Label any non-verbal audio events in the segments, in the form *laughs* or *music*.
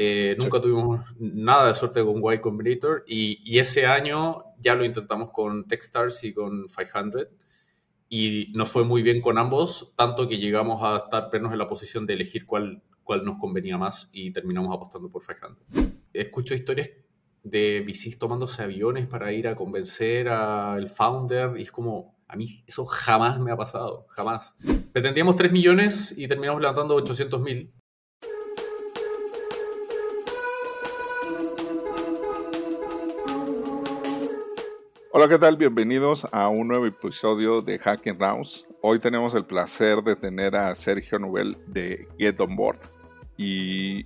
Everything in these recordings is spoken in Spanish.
Eh, nunca tuvimos nada de suerte con Y Combinator y, y, ese año ya lo intentamos con Techstars y con 500 y nos fue muy bien con ambos, tanto que llegamos a estar plenos en la posición de elegir cuál, cuál nos convenía más y terminamos apostando por 500. Escucho historias de VCs tomándose aviones para ir a convencer al founder y es como, a mí eso jamás me ha pasado, jamás. Pretendíamos 3 millones y terminamos levantando 800 mil. Hola, ¿qué tal? Bienvenidos a un nuevo episodio de Hacking Rounds. Hoy tenemos el placer de tener a Sergio Nubel de Get On Board y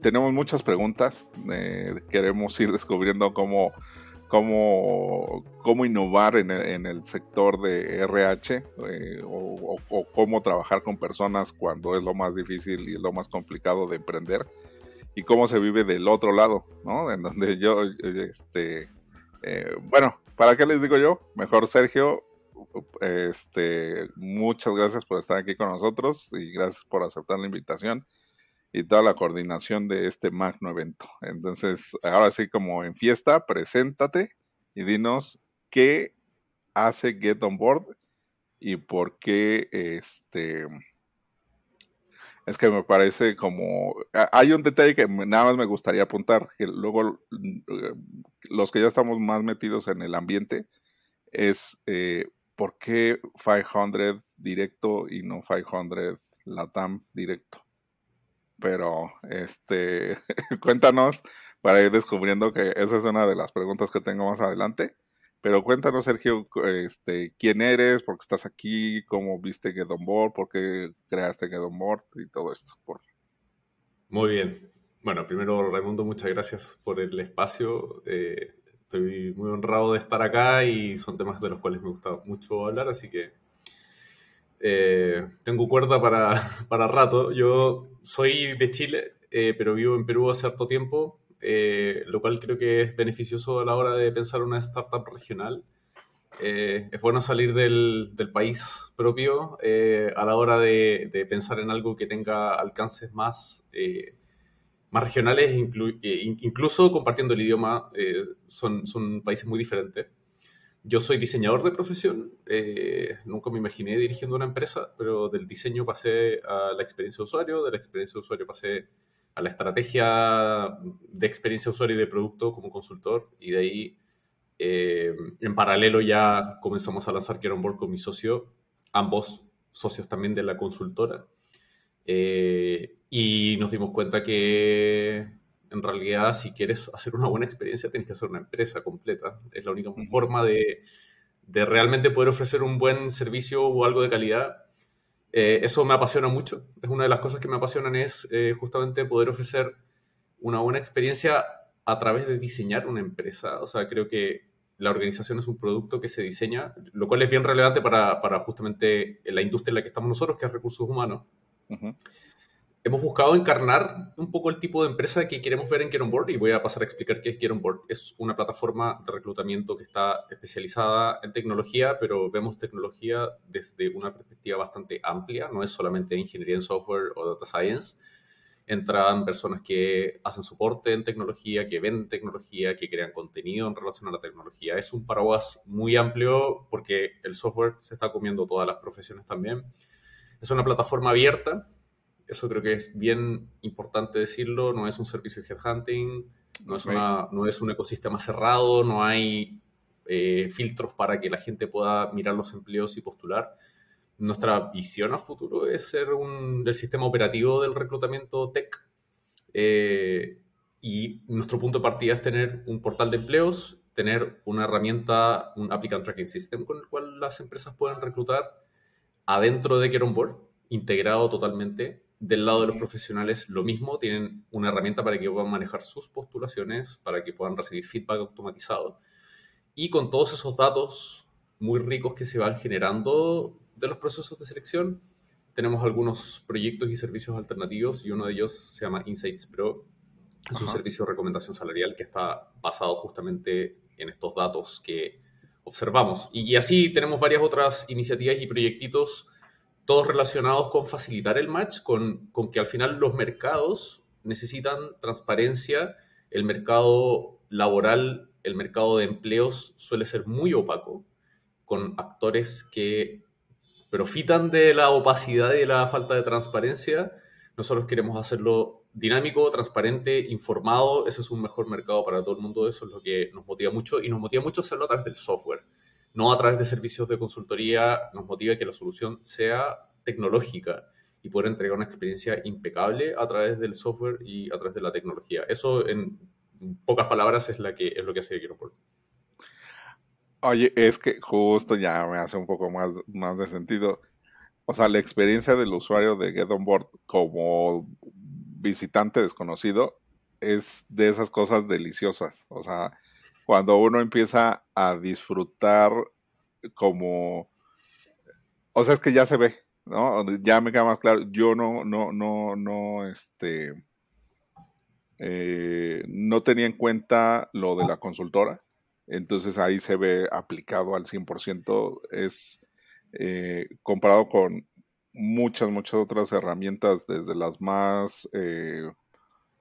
tenemos muchas preguntas. Eh, queremos ir descubriendo cómo, cómo, cómo innovar en el, sector de RH eh, o, cómo trabajar con personas cuando es lo más difícil y lo más complicado de emprender y cómo se vive del otro lado, ¿no? En donde yo, este, eh, bueno, ¿para qué les digo yo? Mejor Sergio, este, muchas gracias por estar aquí con nosotros y gracias por aceptar la invitación y toda la coordinación de este magno evento. Entonces, ahora sí, como en fiesta, preséntate y dinos qué hace Get On Board y por qué este es que me parece como hay un detalle que nada más me gustaría apuntar que luego los que ya estamos más metidos en el ambiente es eh, por qué 500 directo y no 500 Latam directo pero este, *laughs* cuéntanos para ir descubriendo que esa es una de las preguntas que tengo más adelante. Pero cuéntanos, Sergio, este, quién eres, por qué estás aquí, cómo viste Get On Board, por qué creaste Get On Board y todo esto. Por... Muy bien. Bueno, primero, Raimundo, muchas gracias por el espacio. Eh, estoy muy honrado de estar acá y son temas de los cuales me gusta mucho hablar, así que eh, tengo cuerda para, *laughs* para, rato. Yo soy de Chile, eh, pero vivo en Perú hace harto tiempo, eh, lo cual creo que es beneficioso a la hora de pensar una startup regional. es bueno salir del, del país propio a la hora de, de, pensar en algo que tenga alcances más, más regionales, incluso compartiendo el idioma, son, son países muy diferentes. Yo soy diseñador de profesión, eh, nunca me imaginé dirigiendo una empresa, pero del diseño pasé a la experiencia de usuario, de la experiencia de usuario pasé a la estrategia de experiencia de usuario y de producto como consultor, y de ahí eh, en paralelo ya comenzamos a lanzar Board con mi socio, ambos socios también de la consultora, eh, y nos dimos cuenta que en realidad, si quieres hacer una buena experiencia, tienes que hacer una empresa completa. Es la única forma de, de realmente poder ofrecer un buen servicio o algo de calidad. Eh, eso me apasiona mucho. Es una de las cosas que me apasionan es eh, justamente poder ofrecer una buena experiencia a través de diseñar una empresa. O sea, creo que la organización es un producto que se diseña, lo cual es bien relevante para, para justamente la industria en la que estamos nosotros, que es recursos humanos hemos buscado encarnar un poco el tipo de empresa que queremos ver en Get Board y voy a pasar a explicar qué es Get Board. Es una plataforma de reclutamiento que está especializada en tecnología, pero vemos tecnología desde una perspectiva bastante amplia, no es solamente ingeniería en software o data science. Entran personas que hacen soporte en tecnología, que venden tecnología, que crean contenido en relación a la tecnología. Es un paraguas muy amplio porque el software se está comiendo todas las profesiones también. Es una plataforma abierta eso creo que es bien importante decirlo, no es un servicio de headhunting, no es, una, no es un ecosistema cerrado, no hay eh, filtros para que la gente pueda mirar los empleos y postular. Nuestra visión a futuro es ser un, el sistema operativo del reclutamiento tech. Eh, y nuestro punto de partida es tener un portal de empleos, tener una herramienta, un applicant tracking system con el cual las empresas pueden reclutar adentro de Get Board, integrado totalmente del lado de los profesionales lo mismo, tienen una herramienta para que puedan manejar sus postulaciones, para que puedan recibir feedback automatizado. Y con todos esos datos muy ricos que se van generando de los procesos de selección, tenemos algunos proyectos y servicios alternativos y uno de ellos se llama Insights Pro. Es un servicio de recomendación salarial que está basado justamente en estos datos que observamos. Y, y así tenemos varias otras iniciativas y proyectitos todos relacionados con facilitar el match, con, que al final los mercados necesitan transparencia. El mercado laboral, el mercado de empleos suele ser muy opaco, con actores que profitan de la opacidad y de la falta de transparencia. Nosotros queremos hacerlo dinámico, transparente, informado. Ese es un mejor mercado para todo el mundo. Eso es lo que nos motiva mucho y nos motiva mucho hacerlo a través del software, no a través de servicios de consultoría. Nos motiva que la solución sea tecnológica y poder entregar una experiencia impecable a través del software y a través de la tecnología. Eso, en pocas palabras, es, la que, es lo que hace Quiero Oye, es que justo ya me hace un poco más, más de sentido. O sea, la experiencia del usuario de Get On Board como visitante desconocido es de esas cosas deliciosas. O sea, cuando uno empieza a disfrutar como... O sea, es que ya se ve, ¿no? Ya me queda más claro. Yo no, no, no, no, este... Eh, no tenía en cuenta lo de la consultora entonces ahí se ve aplicado al 100%, es eh, comparado con muchas, muchas otras herramientas, desde las más, eh,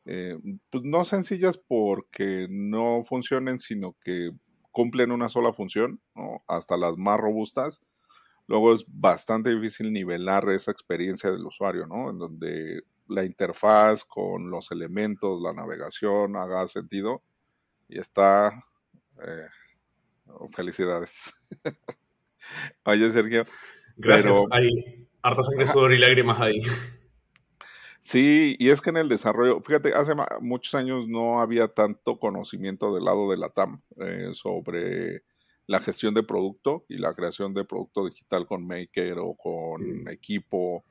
eh, pues no sencillas porque no funcionen, sino que cumplen una sola función, hasta las más robustas. Luego es bastante difícil nivelar esa experiencia del usuario, ¿no? En donde la interfaz con los elementos, la navegación haga sentido y está eh, felicidades. *laughs* Oye, Sergio. Gracias. Hay harta *laughs* sangre, sudor y lágrimas ahí. Sí, y es que en el desarrollo, fíjate, hace muchos años no había tanto conocimiento del lado de la TAM eh, sobre la gestión de producto y la creación de producto digital con Maker o con equipo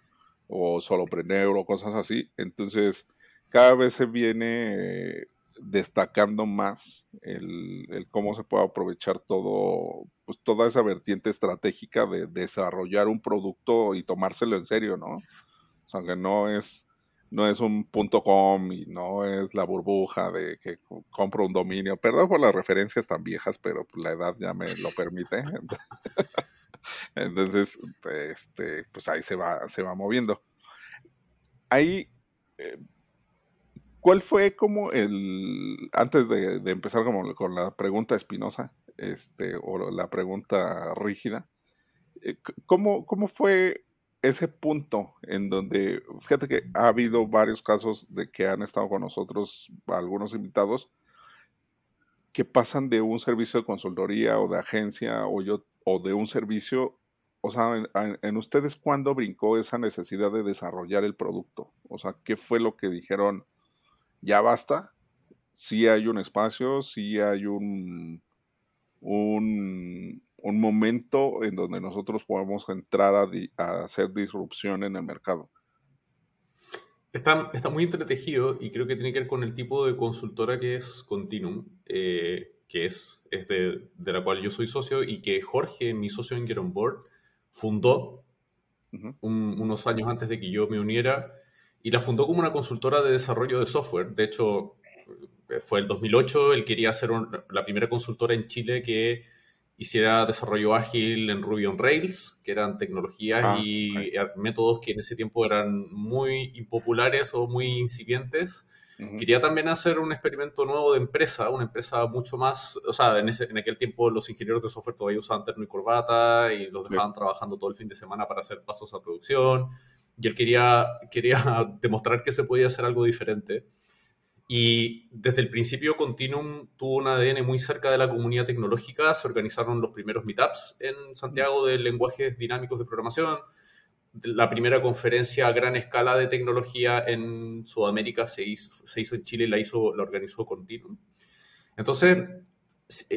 o solopreneur o cosas así. Entonces, cada vez se viene destacando más el, cómo se puede aprovechar todo, pues toda esa vertiente estratégica de desarrollar un producto y tomárselo en serio, ¿no? O sea, que no es, no es un punto com y no es la burbuja de que compro un dominio. Perdón por las referencias tan viejas, pero pues, la edad ya me lo permite. *laughs* Entonces, este, pues ahí se va, se va moviendo. Ahí, eh, ¿Cuál fue como el, antes de, empezar como con la pregunta espinosa, este, o la pregunta rígida, eh, ¿cómo, ¿cómo fue ese punto en donde, fíjate que ha habido varios casos de que han estado con nosotros algunos invitados que pasan de un servicio de consultoría o de agencia o, yo, o de un servicio, o sea, en, ustedes cuándo brincó esa necesidad de desarrollar el producto? O sea, ¿qué fue lo que dijeron? ya basta. Sí hay un espacio, sí hay un, un, momento en donde nosotros podemos entrar a, hacer disrupción en el mercado. Está, está, muy entretejido y creo que tiene que ver con el tipo de consultora que es Continuum, eh, que es, es de, la cual yo soy socio y que Jorge, mi socio en Get On Board, fundó unos años antes de que yo me uniera y la fundó como una consultora de desarrollo de software. De hecho, fue el 2008, él quería ser la primera consultora en Chile que hiciera desarrollo ágil en Ruby on Rails, que eran tecnologías ah, y métodos que en ese tiempo eran muy impopulares o muy incipientes. Quería también hacer un experimento nuevo de empresa, una empresa mucho más, o sea, en, ese, en aquel tiempo los ingenieros de software todavía usaban terno y corbata y los dejaban trabajando todo el fin de semana para hacer pasos a producción y él quería, quería *laughs* demostrar que se podía hacer algo diferente. Y desde el principio Continuum tuvo un ADN muy cerca de la comunidad tecnológica, se organizaron los primeros meetups en Santiago de lenguajes dinámicos de programación, la primera conferencia a gran escala de tecnología en Sudamérica se hizo, se hizo en Chile y la, hizo, la organizó Continuum. Entonces,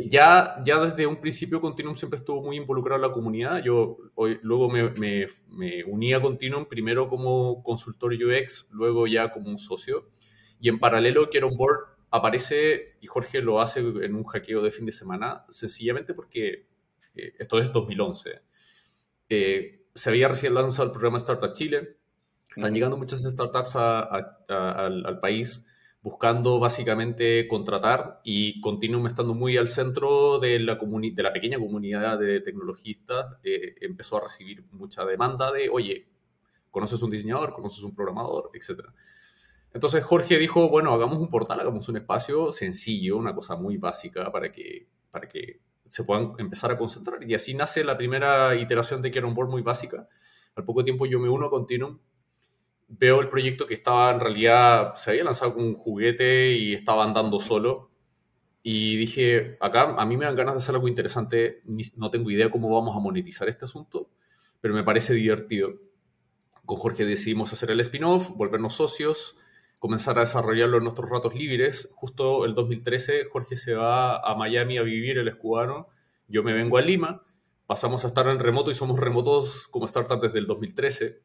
ya, ya desde un principio Continuum siempre estuvo muy involucrado en la comunidad. Yo luego me, me, me, uní a Continuum primero como consultor UX, luego ya como un socio. Y en paralelo Quiero On Board aparece, y Jorge lo hace en un hackeo de fin de semana, sencillamente porque eh, esto es 2011. Eh, se había recién lanzado el programa Startup Chile. Están llegando muchas startups al, al país buscando básicamente contratar y Continuum estando muy al centro de la, de la pequeña comunidad de tecnologistas, eh, empezó a recibir mucha demanda de, oye, ¿conoces un diseñador? ¿Conoces un programador? Etcétera. Entonces Jorge dijo, bueno, hagamos un portal, hagamos un espacio sencillo, una cosa muy básica para que, para que se puedan empezar a concentrar. Y así nace la primera iteración de Get On Board muy básica. Al poco tiempo yo me uno a Continuum, veo el proyecto que estaba en realidad, se había lanzado con un juguete y estaba andando solo. Y dije, acá a mí me dan ganas de hacer algo interesante, no tengo idea cómo vamos a monetizar este asunto, pero me parece divertido. Con Jorge decidimos hacer el spin-off, volvernos socios, comenzar a desarrollarlo en nuestros ratos libres. Justo el 2013 Jorge se va a Miami a vivir, el escudano, yo me vengo a Lima, pasamos a estar en remoto y somos remotos como startup desde el 2013.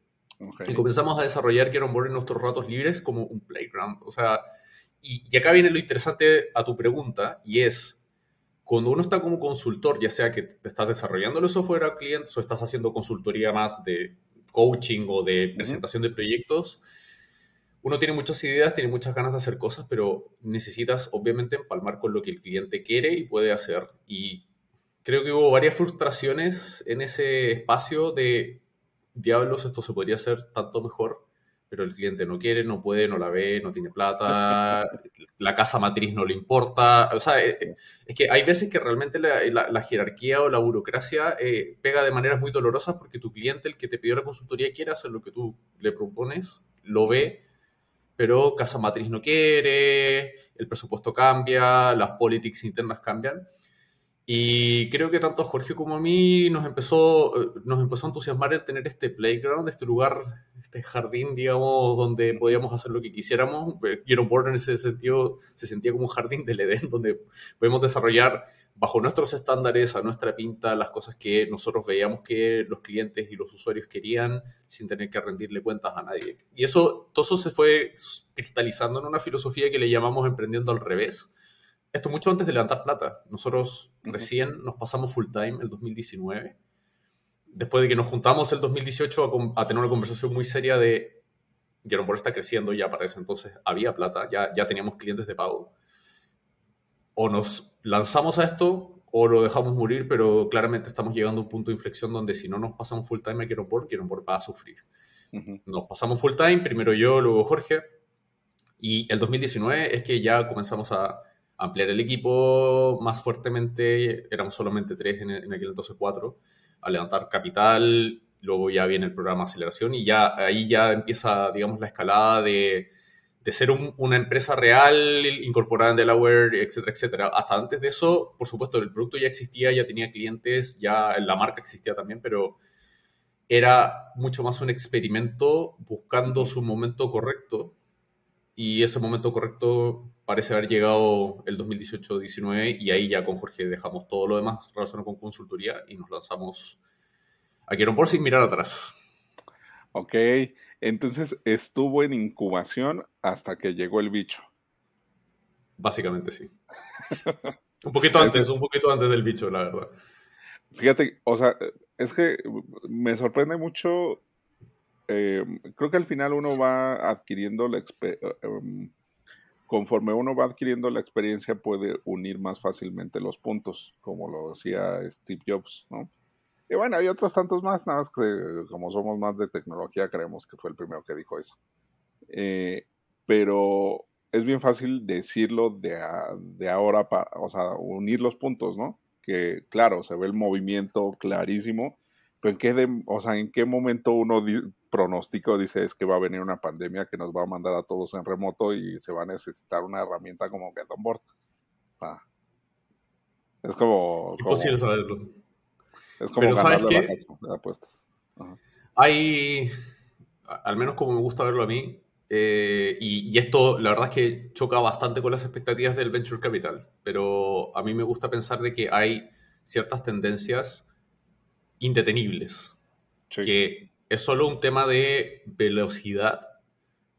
Y comenzamos a desarrollar Get On Board en nuestros ratos libres como un playground. O sea, y, y, acá viene lo interesante a tu pregunta, y es, cuando uno está como consultor, ya sea que te estás desarrollando el software a clientes o estás haciendo consultoría más de coaching o de presentación de proyectos, uno tiene muchas ideas, tiene muchas ganas de hacer cosas, pero necesitas obviamente empalmar con lo que el cliente quiere y puede hacer. Y creo que hubo varias frustraciones en ese espacio de, diablos, esto se podría hacer tanto mejor, pero el cliente no quiere, no puede, no la ve, no tiene plata, *laughs* la casa matriz no le importa. O sea, eh, eh, es que hay veces que realmente la, jerarquía o la burocracia eh, pega de maneras muy dolorosas porque tu cliente, el que te pidió la consultoría, quiere hacer lo que tú le propones, lo ve pero Casa Matriz no quiere, el presupuesto cambia, las políticas internas cambian. Y creo que tanto a Jorge como a mí nos empezó, nos empezó a entusiasmar el tener este playground, este lugar, este jardín, digamos, donde podíamos hacer lo que quisiéramos. Iron Board en ese sentido se sentía como un jardín del Edén, donde podemos desarrollar bajo nuestros estándares, a nuestra pinta, las cosas que nosotros veíamos que los clientes y los usuarios querían sin tener que rendirle cuentas a nadie. Y eso, todo eso se fue cristalizando en una filosofía que le llamamos emprendiendo al revés. Esto mucho antes de levantar plata. Nosotros recién nos pasamos full time el 2019. Después de que nos juntamos el 2018 a, tener una conversación muy seria de, por está creciendo ya para ese entonces, había plata, ya, ya teníamos clientes de pago o nos lanzamos a esto o lo dejamos morir, pero claramente estamos llegando a un punto de inflexión donde si no nos pasamos full time a Quiero por, Quiero por va a sufrir. Nos pasamos full time, primero yo, luego Jorge, y el 2019 es que ya comenzamos a ampliar el equipo más fuertemente, éramos solamente tres en, en aquel entonces cuatro, a levantar capital, luego ya viene el programa de aceleración y ya ahí ya empieza, digamos, la escalada de de ser una empresa real incorporada en Delaware, etcétera, etcétera. Hasta antes de eso, por supuesto, el producto ya existía, ya tenía clientes, ya la marca existía también, pero era mucho más un experimento buscando su momento correcto. Y ese momento correcto parece haber llegado el 2018-19 y ahí ya con Jorge dejamos todo lo demás relacionado con consultoría y nos lanzamos a Quiero por sin mirar atrás. Ok. Entonces estuvo en incubación hasta que llegó el bicho. Básicamente sí. un poquito *laughs* antes, un poquito antes del bicho, la verdad. Fíjate, o sea, es que me sorprende mucho. Eh, creo que al final uno va adquiriendo la um, conforme uno va adquiriendo la experiencia puede unir más fácilmente los puntos, como lo decía Steve Jobs, ¿no? Y bueno, hay otros tantos más, nada más que como somos más de tecnología, creemos que fue el primero que dijo eso. Eh, pero es bien fácil decirlo de, de ahora, para, o sea, unir los puntos, ¿no? Que claro, se ve el movimiento clarísimo, pero en qué, o sea, en qué momento uno pronóstico dice es que va a venir una pandemia que nos va a mandar a todos en remoto y se va a necesitar una herramienta como Get On Board. Ah. Es como... Imposible saberlo. Es como Pero ¿sabes qué? apuestas. Hay, al menos como me gusta verlo a mí, eh, y, esto la verdad es que choca bastante con las expectativas del venture capital, pero a mí me gusta pensar de que hay ciertas tendencias indetenibles, que es solo un tema de velocidad,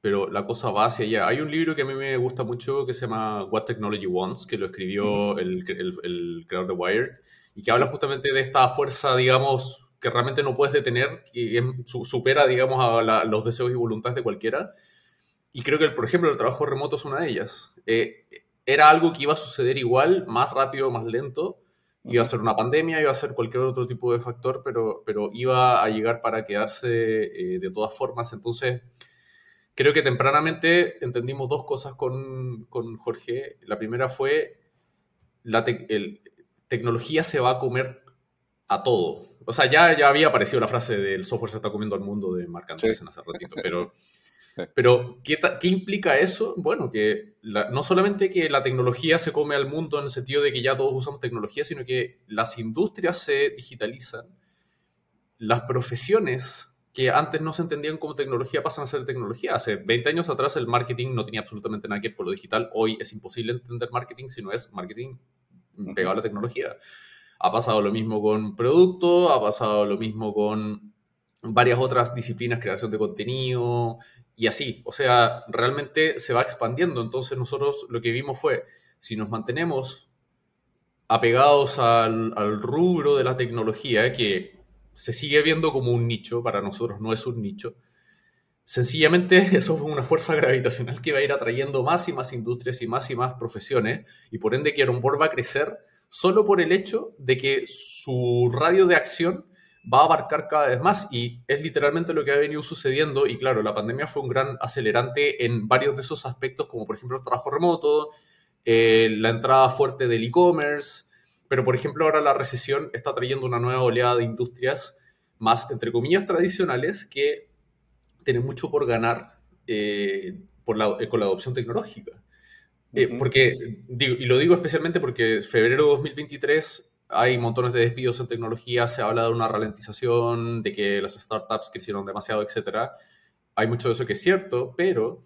pero la cosa va hacia allá. Hay un libro que a mí me gusta mucho que se llama What Technology Wants, que lo escribió el, el, el creador de Wired, y que habla justamente de esta fuerza, digamos, que realmente no puedes detener, que supera, digamos, a los deseos y voluntades de cualquiera. Y creo que, por ejemplo, el trabajo remoto es una de ellas. Eh, era algo que iba a suceder igual, más rápido, más lento. Iba a ser una pandemia, iba a ser cualquier otro tipo de factor, pero, pero iba a llegar para quedarse eh, de todas formas. Entonces, creo que tempranamente entendimos dos cosas con, con Jorge. La primera fue la tecnología se va a comer a todo. O sea, ya, ya había aparecido la frase del software se está comiendo al mundo de Mark Andreessen hace ratito, pero, pero ¿qué, ¿qué, implica eso? Bueno, que no solamente que la tecnología se come al mundo en el sentido de que ya todos usamos tecnología, sino que las industrias se digitalizan, las profesiones que antes no se entendían como tecnología pasan a ser tecnología. Hace 20 años atrás el marketing no tenía absolutamente nada que ver con lo digital. Hoy es imposible entender marketing si no es marketing pegado a la tecnología. Ha pasado lo mismo con producto, ha pasado lo mismo con varias otras disciplinas, creación de contenido y así. O sea, realmente se va expandiendo. Entonces nosotros lo que vimos fue, si nos mantenemos apegados al, al rubro de la tecnología, que se sigue viendo como un nicho, para nosotros no es un nicho. Sencillamente *laughs* eso fue una fuerza gravitacional que va a ir atrayendo más y más industrias y más y más profesiones y por ende que Board va a crecer solo por el hecho de que su radio de acción va a abarcar cada vez más y es literalmente lo que ha venido sucediendo. Y claro, la pandemia fue un gran acelerante en varios de esos aspectos como por ejemplo el trabajo remoto, eh, la entrada fuerte del e-commerce, pero, por ejemplo, ahora la recesión está trayendo una nueva oleada de industrias más, entre comillas, tradicionales que tienen mucho por ganar eh, por la, eh, con la adopción tecnológica. Eh, porque, y lo digo especialmente porque febrero de 2023 hay montones de despidos en tecnología, se habla de una ralentización, de que las startups crecieron demasiado, etc. Hay mucho de eso que es cierto, pero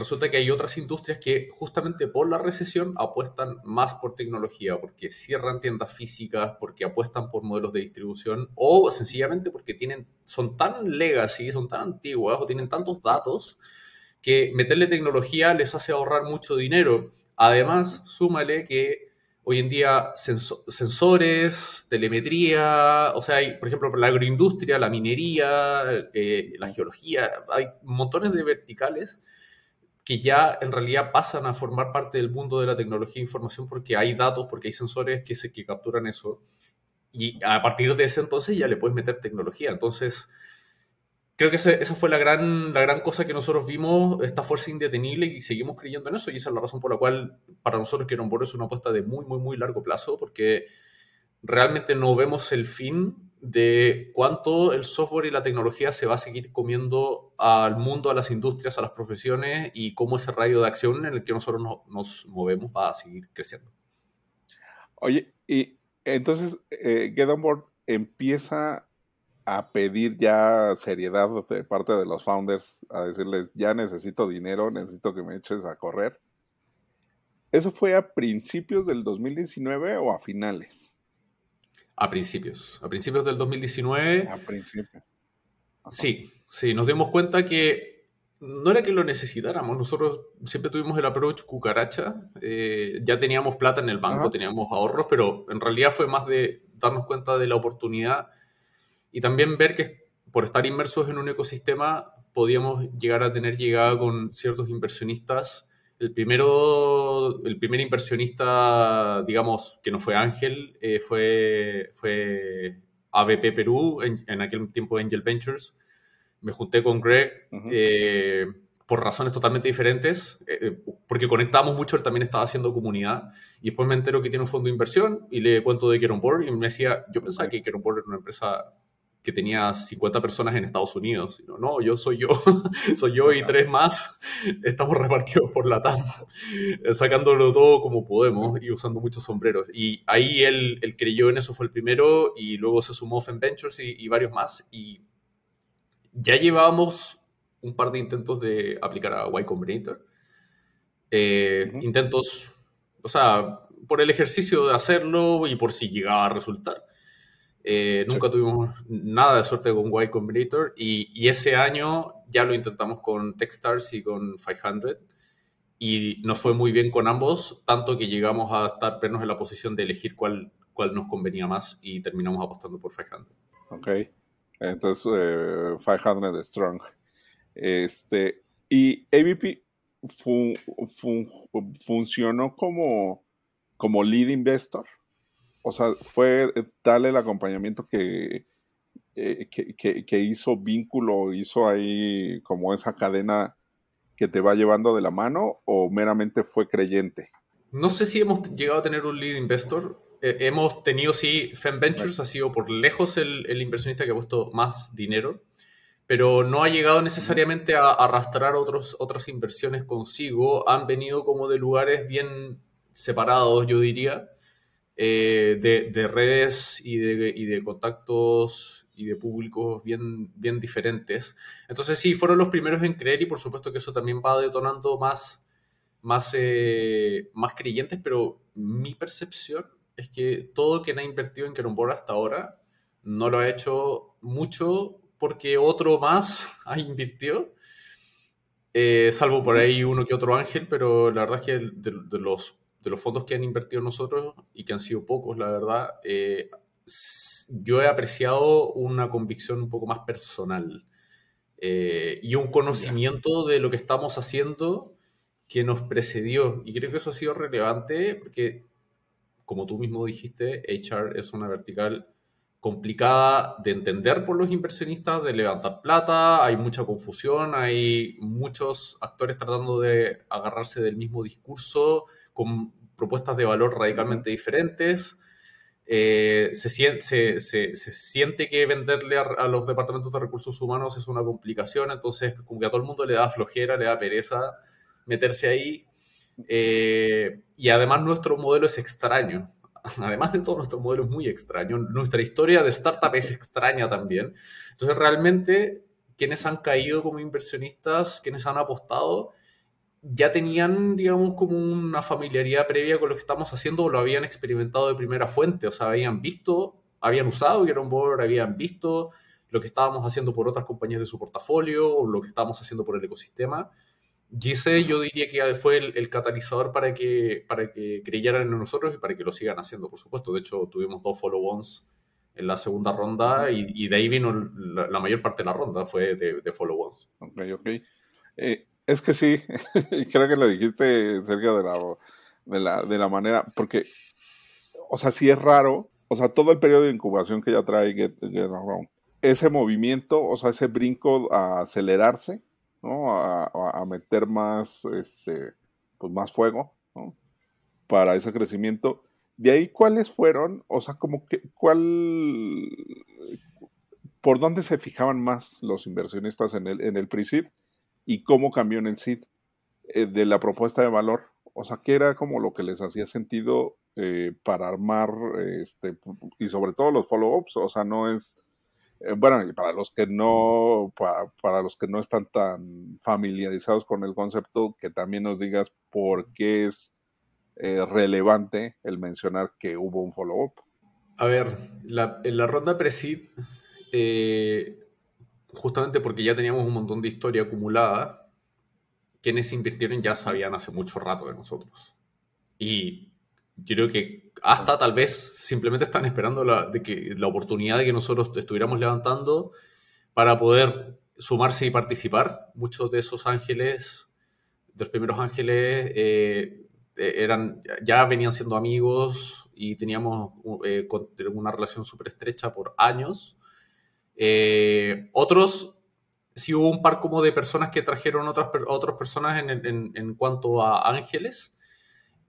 resulta que hay otras industrias que justamente por la recesión apuestan más por tecnología, porque cierran tiendas físicas, porque apuestan por modelos de distribución o sencillamente porque tienen, son tan legacy, son tan antiguas o tienen tantos datos que meterle tecnología les hace ahorrar mucho dinero. Además, súmale que hoy en día sensores, telemetría, o sea, hay, por ejemplo, la agroindustria, la minería, eh, la geología, hay montones de verticales que ya en realidad pasan a formar parte del mundo de la tecnología e información porque hay datos, porque hay sensores que, se, que capturan eso. Y a partir de ese entonces ya le puedes meter tecnología. Entonces, creo que esa fue la gran, la gran cosa que nosotros vimos, esta fuerza indetenible y seguimos creyendo en eso. Y esa es la razón por la cual para nosotros que Board es una apuesta de muy, muy, muy largo plazo, porque realmente no vemos el fin de cuánto el software y la tecnología se va a seguir comiendo al mundo, a las industrias, a las profesiones y cómo ese radio de acción en el que nosotros nos movemos va a seguir creciendo. Oye, y entonces eh, Get empieza a pedir ya seriedad de parte de los founders, a decirles, ya necesito dinero, necesito que me eches a correr. ¿Eso fue a principios del 2019 o a finales? A principios, a principios del 2019. A principios. Sí, sí, nos dimos cuenta que no era que lo necesitáramos, nosotros siempre tuvimos el approach cucaracha, eh, ya teníamos plata en el banco, teníamos ahorros, pero en realidad fue más de darnos cuenta de la oportunidad y también ver que por estar inmersos en un ecosistema podíamos llegar a tener llegada con ciertos inversionistas el, primero, el primer inversionista, digamos, que no fue Ángel, eh, fue, fue ABP Perú, en, aquel tiempo Angel Ventures. Me junté con Greg eh, por razones totalmente diferentes, eh, porque conectamos mucho, él también estaba haciendo comunidad, y después me entero que tiene un fondo de inversión y le cuento de Keron Board y me decía, yo pensaba que Keron Board era una empresa que tenía 50 personas en Estados Unidos. No, no yo soy yo, *laughs* soy yo y tres más. *laughs* Estamos repartidos por la TAM, *laughs* sacándolo todo como podemos y usando muchos sombreros. Y ahí él, él creyó en eso, fue el primero, y luego se sumó Fen Ventures y, varios más. Y ya llevábamos un par de intentos de aplicar a Y Combinator. Eh, intentos, o sea, por el ejercicio de hacerlo y por si llegaba a resultar. Eh, nunca tuvimos nada de suerte con Y Combinator y, ese año ya lo intentamos con Techstars y con 500 y nos fue muy bien con ambos, tanto que llegamos a estar plenos en la posición de elegir cuál, cuál nos convenía más y terminamos apostando por 500. Ok, entonces 500 eh, Strong. Este, y AVP funcionó como, como lead investor o sea, fue tal el acompañamiento que, eh, que, hizo vínculo, hizo ahí como esa cadena que te va llevando de la mano o meramente fue creyente? No sé si hemos llegado a tener un lead investor. Eh, hemos tenido, sí, Fem Ventures ha sido por lejos el, el, inversionista que ha puesto más dinero, pero no ha llegado necesariamente a, arrastrar otros, otras inversiones consigo. Han venido como de lugares bien separados, yo diría, eh, de, de, redes y de, y de contactos y de públicos bien, bien diferentes. Entonces sí, fueron los primeros en creer y por supuesto que eso también va detonando más, más, eh, más creyentes, pero mi percepción es que todo quien ha invertido en Keronbor hasta ahora no lo ha hecho mucho porque otro más *laughs* ha invirtió. Eh, salvo por ahí uno que otro ángel, pero la verdad es que de, los, de los fondos que han invertido nosotros, y que han sido pocos, la verdad, eh, yo he apreciado una convicción un poco más personal eh, y un conocimiento de lo que estamos haciendo que nos precedió. Y creo que eso ha sido relevante porque, como tú mismo dijiste, HR es una vertical complicada de entender por los inversionistas, de levantar plata, hay mucha confusión, hay muchos actores tratando de agarrarse del mismo discurso con propuestas de valor radicalmente diferentes. Eh, se, se, se, siente que venderle a, los departamentos de recursos humanos es una complicación, entonces como que a todo el mundo le da flojera, le da pereza meterse ahí. Eh, y además nuestro modelo es extraño. *laughs* Además de todo, nuestro modelo es muy extraño. Nuestra historia de startup es extraña también. Entonces realmente quienes han caído como inversionistas, quienes han apostado, ya tenían, digamos, como una familiaridad previa con lo que estamos haciendo o lo habían experimentado de primera fuente, o sea, habían visto, habían usado Get Board, habían visto lo que estábamos haciendo por otras compañías de su portafolio o lo que estábamos haciendo por el ecosistema. Y yo diría que fue el, catalizador para que, para que creyeran en nosotros y para que lo sigan haciendo, por supuesto. De hecho, tuvimos dos follow-ons en la segunda ronda y, de ahí vino la, mayor parte de la ronda, fue de, de follow-ons. Ok, ok. Eh, es que sí, *laughs* creo que lo dijiste, Sergio, de la, de la, de la manera, porque, o sea, sí es raro, o sea, todo el periodo de incubación que ya trae Get, ese movimiento, o sea, ese brinco a acelerarse, ¿no? A, meter más, este, pues más fuego, ¿no? Para ese crecimiento. De ahí, ¿cuáles fueron? O sea, como que, ¿cuál, por dónde se fijaban más los inversionistas en el, en el pre-seed? Y cómo cambió en el SID eh, de la propuesta de valor. O sea, que era como lo que les hacía sentido eh, para armar, este, y sobre todo los follow-ups, o sea, no es, eh, bueno, y para los que no, para, los que no están tan familiarizados con el concepto, que también nos digas por qué es relevante el mencionar que hubo un follow-up. A ver, en la ronda pre-seed, justamente porque ya teníamos un montón de historia acumulada, quienes invirtieron ya sabían hace mucho rato de nosotros. Y creo que hasta tal vez simplemente están esperando la, de que, la oportunidad de que nosotros estuviéramos levantando para poder sumarse y participar. Muchos de esos ángeles, de los primeros ángeles, eh, eran, ya venían siendo amigos y teníamos eh, una relación súper estrecha por años. Eh, otros, sí hubo un par como de personas que trajeron otras, otras personas en, en, cuanto a ángeles,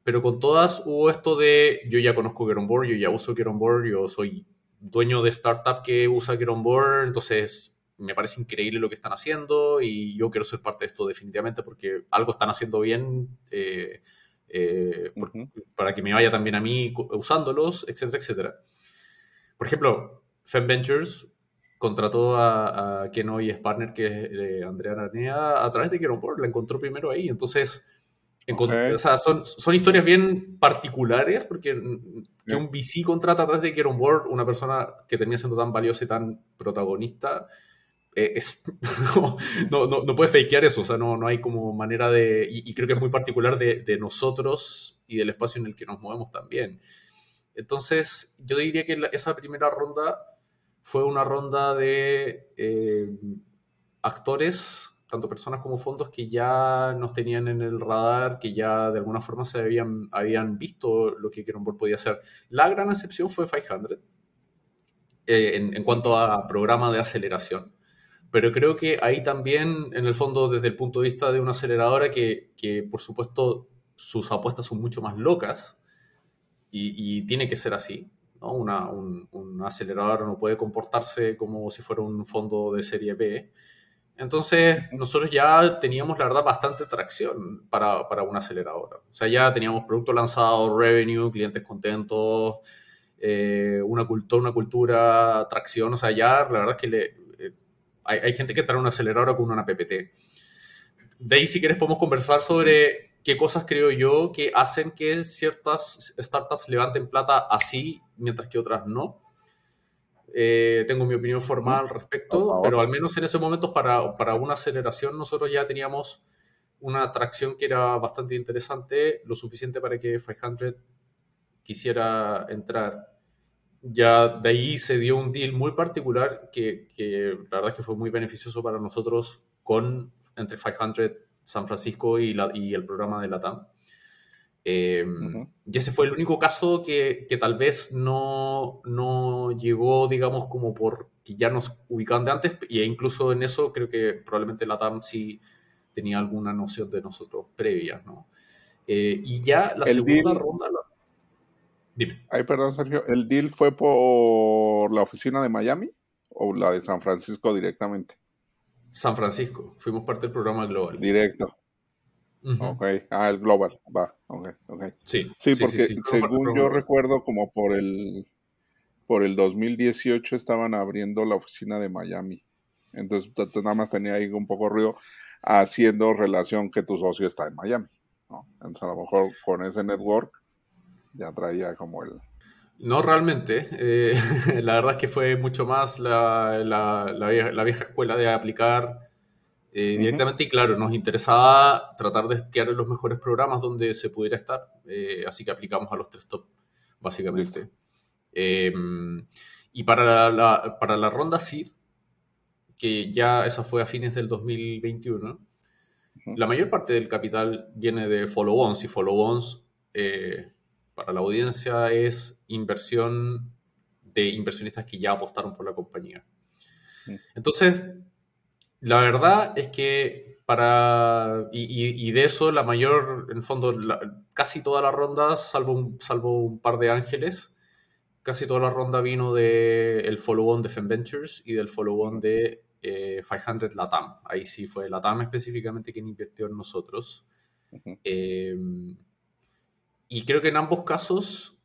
pero con todas hubo esto de yo ya conozco Get On Board, yo ya uso Get On Board, yo soy dueño de startup que usa Get On Board, entonces me parece increíble lo que están haciendo y yo quiero ser parte de esto definitivamente porque algo están haciendo bien eh, eh, para que me vaya también a mí usándolos, etcétera, etcétera. Por ejemplo, Fem Ventures contrató a, quien hoy es partner, que es eh, Andrea Narnea, a través de Kieron Board, la encontró primero ahí. Entonces, o sea, son, son historias bien particulares, porque que un VC contrata a través de Kieron Board una persona que termina siendo tan valiosa y tan protagonista, eh, es, *laughs* no, no, no, puede fakear eso, o sea, no, no hay como manera de, y, creo que es muy particular de, de, nosotros y del espacio en el que nos movemos también. Entonces, yo diría que esa primera ronda fue una ronda de eh, actores, tanto personas como fondos, que ya nos tenían en el radar, que ya de alguna forma se habían, habían visto lo que Board podía hacer. La gran excepción fue 500, eh, en, cuanto a programa de aceleración. Pero creo que ahí también, en el fondo, desde el punto de vista de una aceleradora que, que por supuesto, sus apuestas son mucho más locas y, tiene que ser así. ¿No? Una, un, un, acelerador no puede comportarse como si fuera un fondo de serie B. Entonces, nosotros ya teníamos, la verdad, bastante tracción para, para una aceleradora. O sea, ya teníamos producto lanzado, revenue, clientes contentos, eh, una, cultura, una cultura, tracción. O sea, ya la verdad es que le, eh, hay, hay, gente que trae una aceleradora con una PPT. De ahí, si quieres, podemos conversar sobre qué cosas creo yo que hacen que ciertas startups levanten plata así, mientras que otras no. Eh, tengo mi opinión formal al respecto, pero al menos en ese momento para, para, una aceleración nosotros ya teníamos una atracción que era bastante interesante, lo suficiente para que 500 quisiera entrar. Ya de ahí se dio un deal muy particular que, que la verdad es que fue muy beneficioso para nosotros con entre 500 San Francisco y, la, y el programa de la TAM. Eh, y ese fue el único caso que, que, tal vez no, no llegó, digamos, como por que ya nos ubicaban de antes, e incluso en eso creo que probablemente la TAM sí tenía alguna noción de nosotros previa, ¿no? Eh, y ya la segunda ronda... Dime. Ay, perdón, Sergio. ¿El deal fue por la oficina de Miami o la de San Francisco directamente? San Francisco. Fuimos parte del programa Global. Directo. Ok. Ah, el Global. Va. Ok, ok. Sí. Sí, porque según yo recuerdo, como por el, por el 2018 estaban abriendo la oficina de Miami. Entonces, nada más tenía ahí un poco ruido haciendo relación que tu socio está en Miami. ¿no? Entonces, a lo mejor con ese network ya traía como el, no realmente. Eh, *laughs* la verdad es que fue mucho más la, la, vieja, escuela de aplicar eh, directamente y claro, nos interesaba tratar de esquiar los mejores programas donde se pudiera estar. Eh, así que aplicamos a los tres top, básicamente. Em, y para la, para la ronda SID, que ya esa fue a fines del 2021, la mayor parte del capital viene de follow-ons y follow-ons para la audiencia es inversión de inversionistas que ya apostaron por la compañía. Entonces, la verdad es que para... Y, de eso la mayor, en el fondo, casi toda la ronda, salvo un, salvo un par de ángeles, casi toda la ronda vino del el follow-on de Ventures y del follow-on de 500 eh, Latam. Ahí sí fue Latam específicamente quien invirtió en nosotros. Y creo que en ambos casos,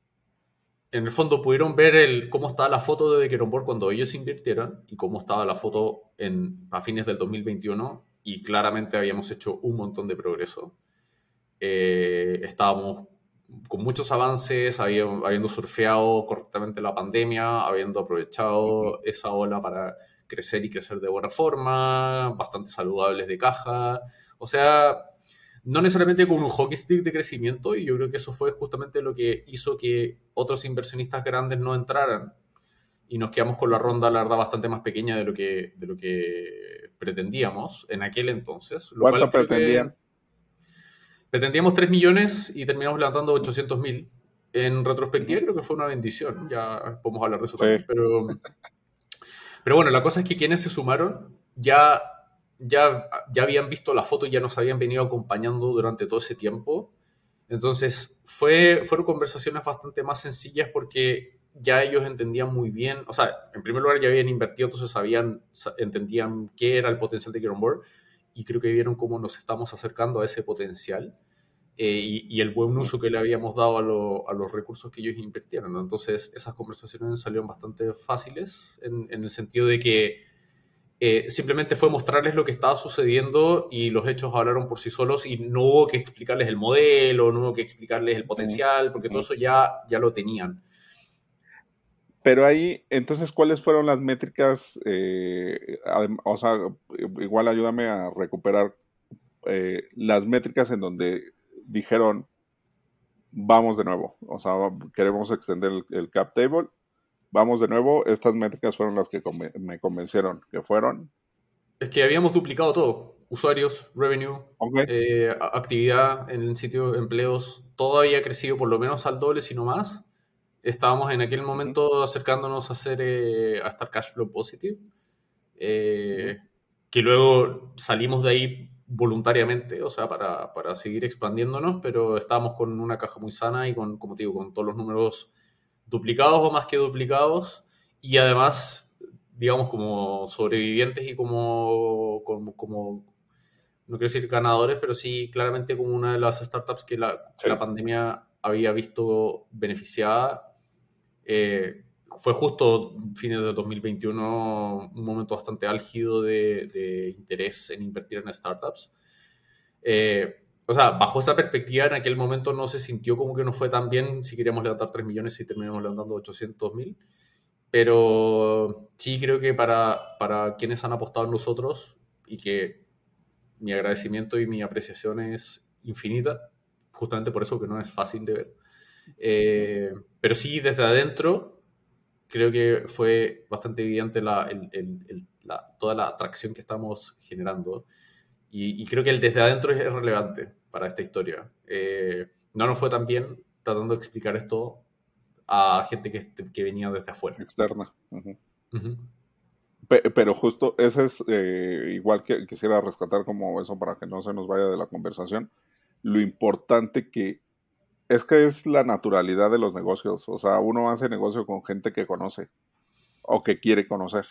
en el fondo pudieron ver el, cómo estaba la foto de Querombor cuando ellos invirtieron y cómo estaba la foto en, a fines del 2021 y claramente habíamos hecho un montón de progreso. Eh, estábamos con muchos avances, habiendo, surfeado correctamente la pandemia, habiendo aprovechado esa ola para crecer y crecer de buena forma, bastante saludables de caja. O sea, no necesariamente con un hockey stick de crecimiento, y yo creo que eso fue justamente lo que hizo que otros inversionistas grandes no entraran y nos quedamos con la ronda, la verdad, bastante más pequeña de lo que, de lo que pretendíamos en aquel entonces. ¿Cuánto pretendían? Pretendíamos 3 millones y terminamos levantando 800 mil. En retrospectiva creo que fue una bendición, ya podemos hablar de eso también, pero, pero bueno, la cosa es que quienes se sumaron ya ya, ya habían visto la foto y ya nos habían venido acompañando durante todo ese tiempo. Entonces, fue, fueron conversaciones bastante más sencillas porque ya ellos entendían muy bien, o sea, en primer lugar ya habían invertido, entonces sabían, entendían qué era el potencial de Get Board y creo que vieron cómo nos estamos acercando a ese potencial eh, y, el buen uso que le habíamos dado a, a, los recursos que ellos invirtieron. Entonces, esas conversaciones salieron bastante fáciles en, en el sentido de que eh, simplemente fue mostrarles lo que estaba sucediendo y los hechos hablaron por sí solos y no hubo que explicarles el modelo, no hubo que explicarles el potencial, porque todo eso ya, ya lo tenían. Pero ahí, entonces, ¿cuáles fueron las métricas? Eh, o sea, igual ayúdame a recuperar eh, las métricas en donde dijeron, vamos de nuevo, o sea, queremos extender el cap table vamos de nuevo, estas métricas fueron las que me convencieron, que fueron... Es que habíamos duplicado todo, usuarios, revenue, eh, actividad en el sitio, empleos, todo había crecido por lo menos al doble, si no más. Estábamos en aquel momento acercándonos a hacer eh, a estar cash flow positive. Eh, que luego salimos de ahí voluntariamente, o sea, para, para, seguir expandiéndonos, pero estábamos con una caja muy sana y con, como te digo, con todos los números duplicados o más que duplicados. Y además, digamos, como sobrevivientes y como, como, como no quiero decir ganadores, pero sí claramente como una de las startups que la, la pandemia había visto beneficiada. Eh, fue justo fines de 2021 un momento bastante álgido de, de interés en invertir en startups. Eh, o sea, bajo esa perspectiva, en aquel momento no se sintió como que no fue tan bien si queríamos levantar 3 millones y terminamos levantando 800 mil. Pero sí creo que para, para quienes han apostado en nosotros y que mi agradecimiento y mi apreciación es infinita, justamente por eso que no es fácil de ver. Eh, pero sí, desde adentro, creo que fue bastante evidente la, toda la atracción que estamos generando. Y, creo que el desde adentro es, relevante para esta historia. Eh, no nos fue tan bien tratando de explicar esto a gente que, que venía desde afuera. Externa. Pero justo ese es eh, igual que quisiera rescatar como eso para que no se nos vaya de la conversación. Lo importante que es que es la naturalidad de los negocios. O sea, uno hace negocio con gente que conoce o que quiere conocer.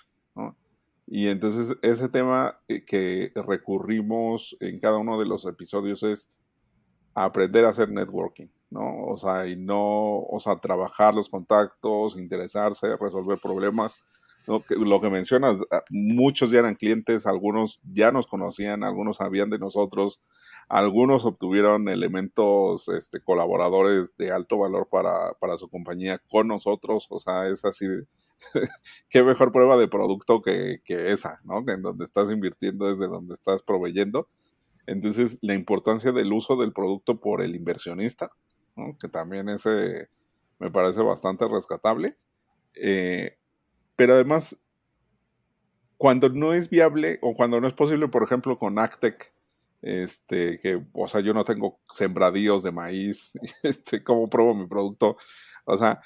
Y entonces ese tema eh, que recurrimos en cada uno de los episodios es aprender a hacer networking, ¿no? O sea, y no, o sea, trabajar los contactos, interesarse, resolver problemas lo que mencionas, ah, muchos ya eran clientes, algunos ya nos conocían, algunos sabían de nosotros, algunos obtuvieron elementos este, colaboradores de alto valor para, para su compañía con nosotros, o sea, es así, *laughs* qué mejor prueba de producto que, que esa, ¿no? Que en donde estás invirtiendo desde donde estás proveyendo. Entonces, la importancia del uso del producto por el inversionista, ¿no? que también ese me parece bastante rescatable. Eh, pero además, cuando no es viable o cuando no es posible, por ejemplo, con Actec, este, que, o sea, yo no tengo sembradíos de maíz, *laughs* este, ¿cómo pruebo mi producto? O sea,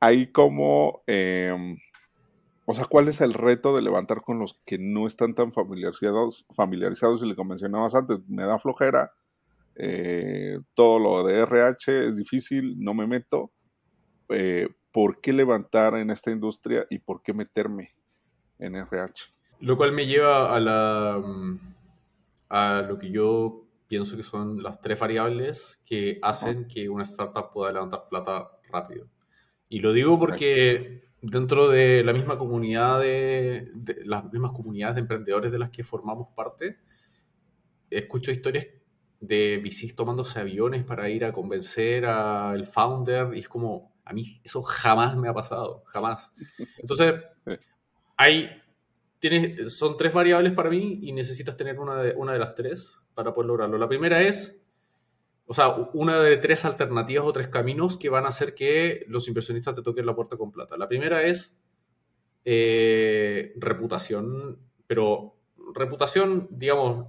hay como, em, o sea, ¿cuál es el reto de levantar con los que no están tan familiarizados, familiarizados y le mencionabas antes? Me da flojera, eh, todo lo de RH es difícil, no me meto, eh, por qué levantar en esta industria y por qué meterme en RH. Lo cual me lleva a, la, mm, a lo que yo pienso que son las tres variables que hacen que una startup pueda levantar plata rápido. Y lo digo porque dentro de la misma comunidad de, las mismas comunidades de emprendedores de las que formamos parte, escucho historias de VCs tomándose aviones para ir a convencer al founder y es como, a mí eso jamás me ha pasado, jamás. Entonces, *laughs* hay, tienes, son tres variables para mí y necesitas tener una de, una de las tres para poder lograrlo. La primera es, o sea, una de tres alternativas o tres caminos que van a hacer que los inversionistas te toquen la puerta con plata. La primera es eh, reputación, pero reputación, digamos,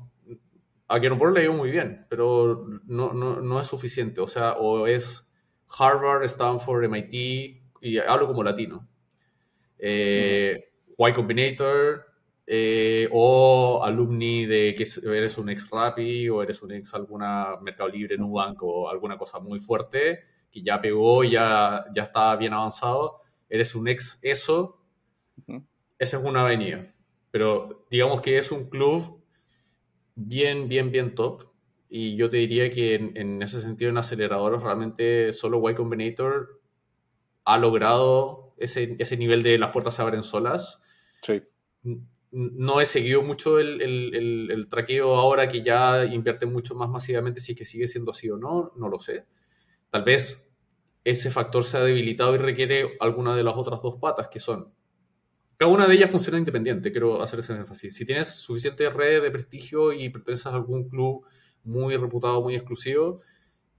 a no le digo muy bien, pero no, no, no es suficiente. O sea, o es Harvard, Stanford, MIT, y hablo como latino. Eh, y Combinator, eh, o alumni de que eres un ex Rappi o eres un ex alguna Mercado Libre, Nubank o alguna cosa muy fuerte que ya pegó, ya, ya está bien avanzado, eres un ex eso, esa es una avenida. Pero digamos que es un club bien, bien, bien top y yo te diría que en, ese sentido, en aceleradores, realmente solo Y Combinator ha logrado ese, ese, nivel de las puertas se abren solas. Sí. No he seguido mucho el, el, el, traqueo ahora que ya invierte mucho más masivamente, si es que sigue siendo así o no, no lo sé. Tal vez ese factor se ha debilitado y requiere alguna de las otras dos patas, que son cada una de ellas funciona independiente, quiero hacer ese énfasis. Si tienes suficiente red de prestigio y perteneces a algún club muy reputado, muy exclusivo,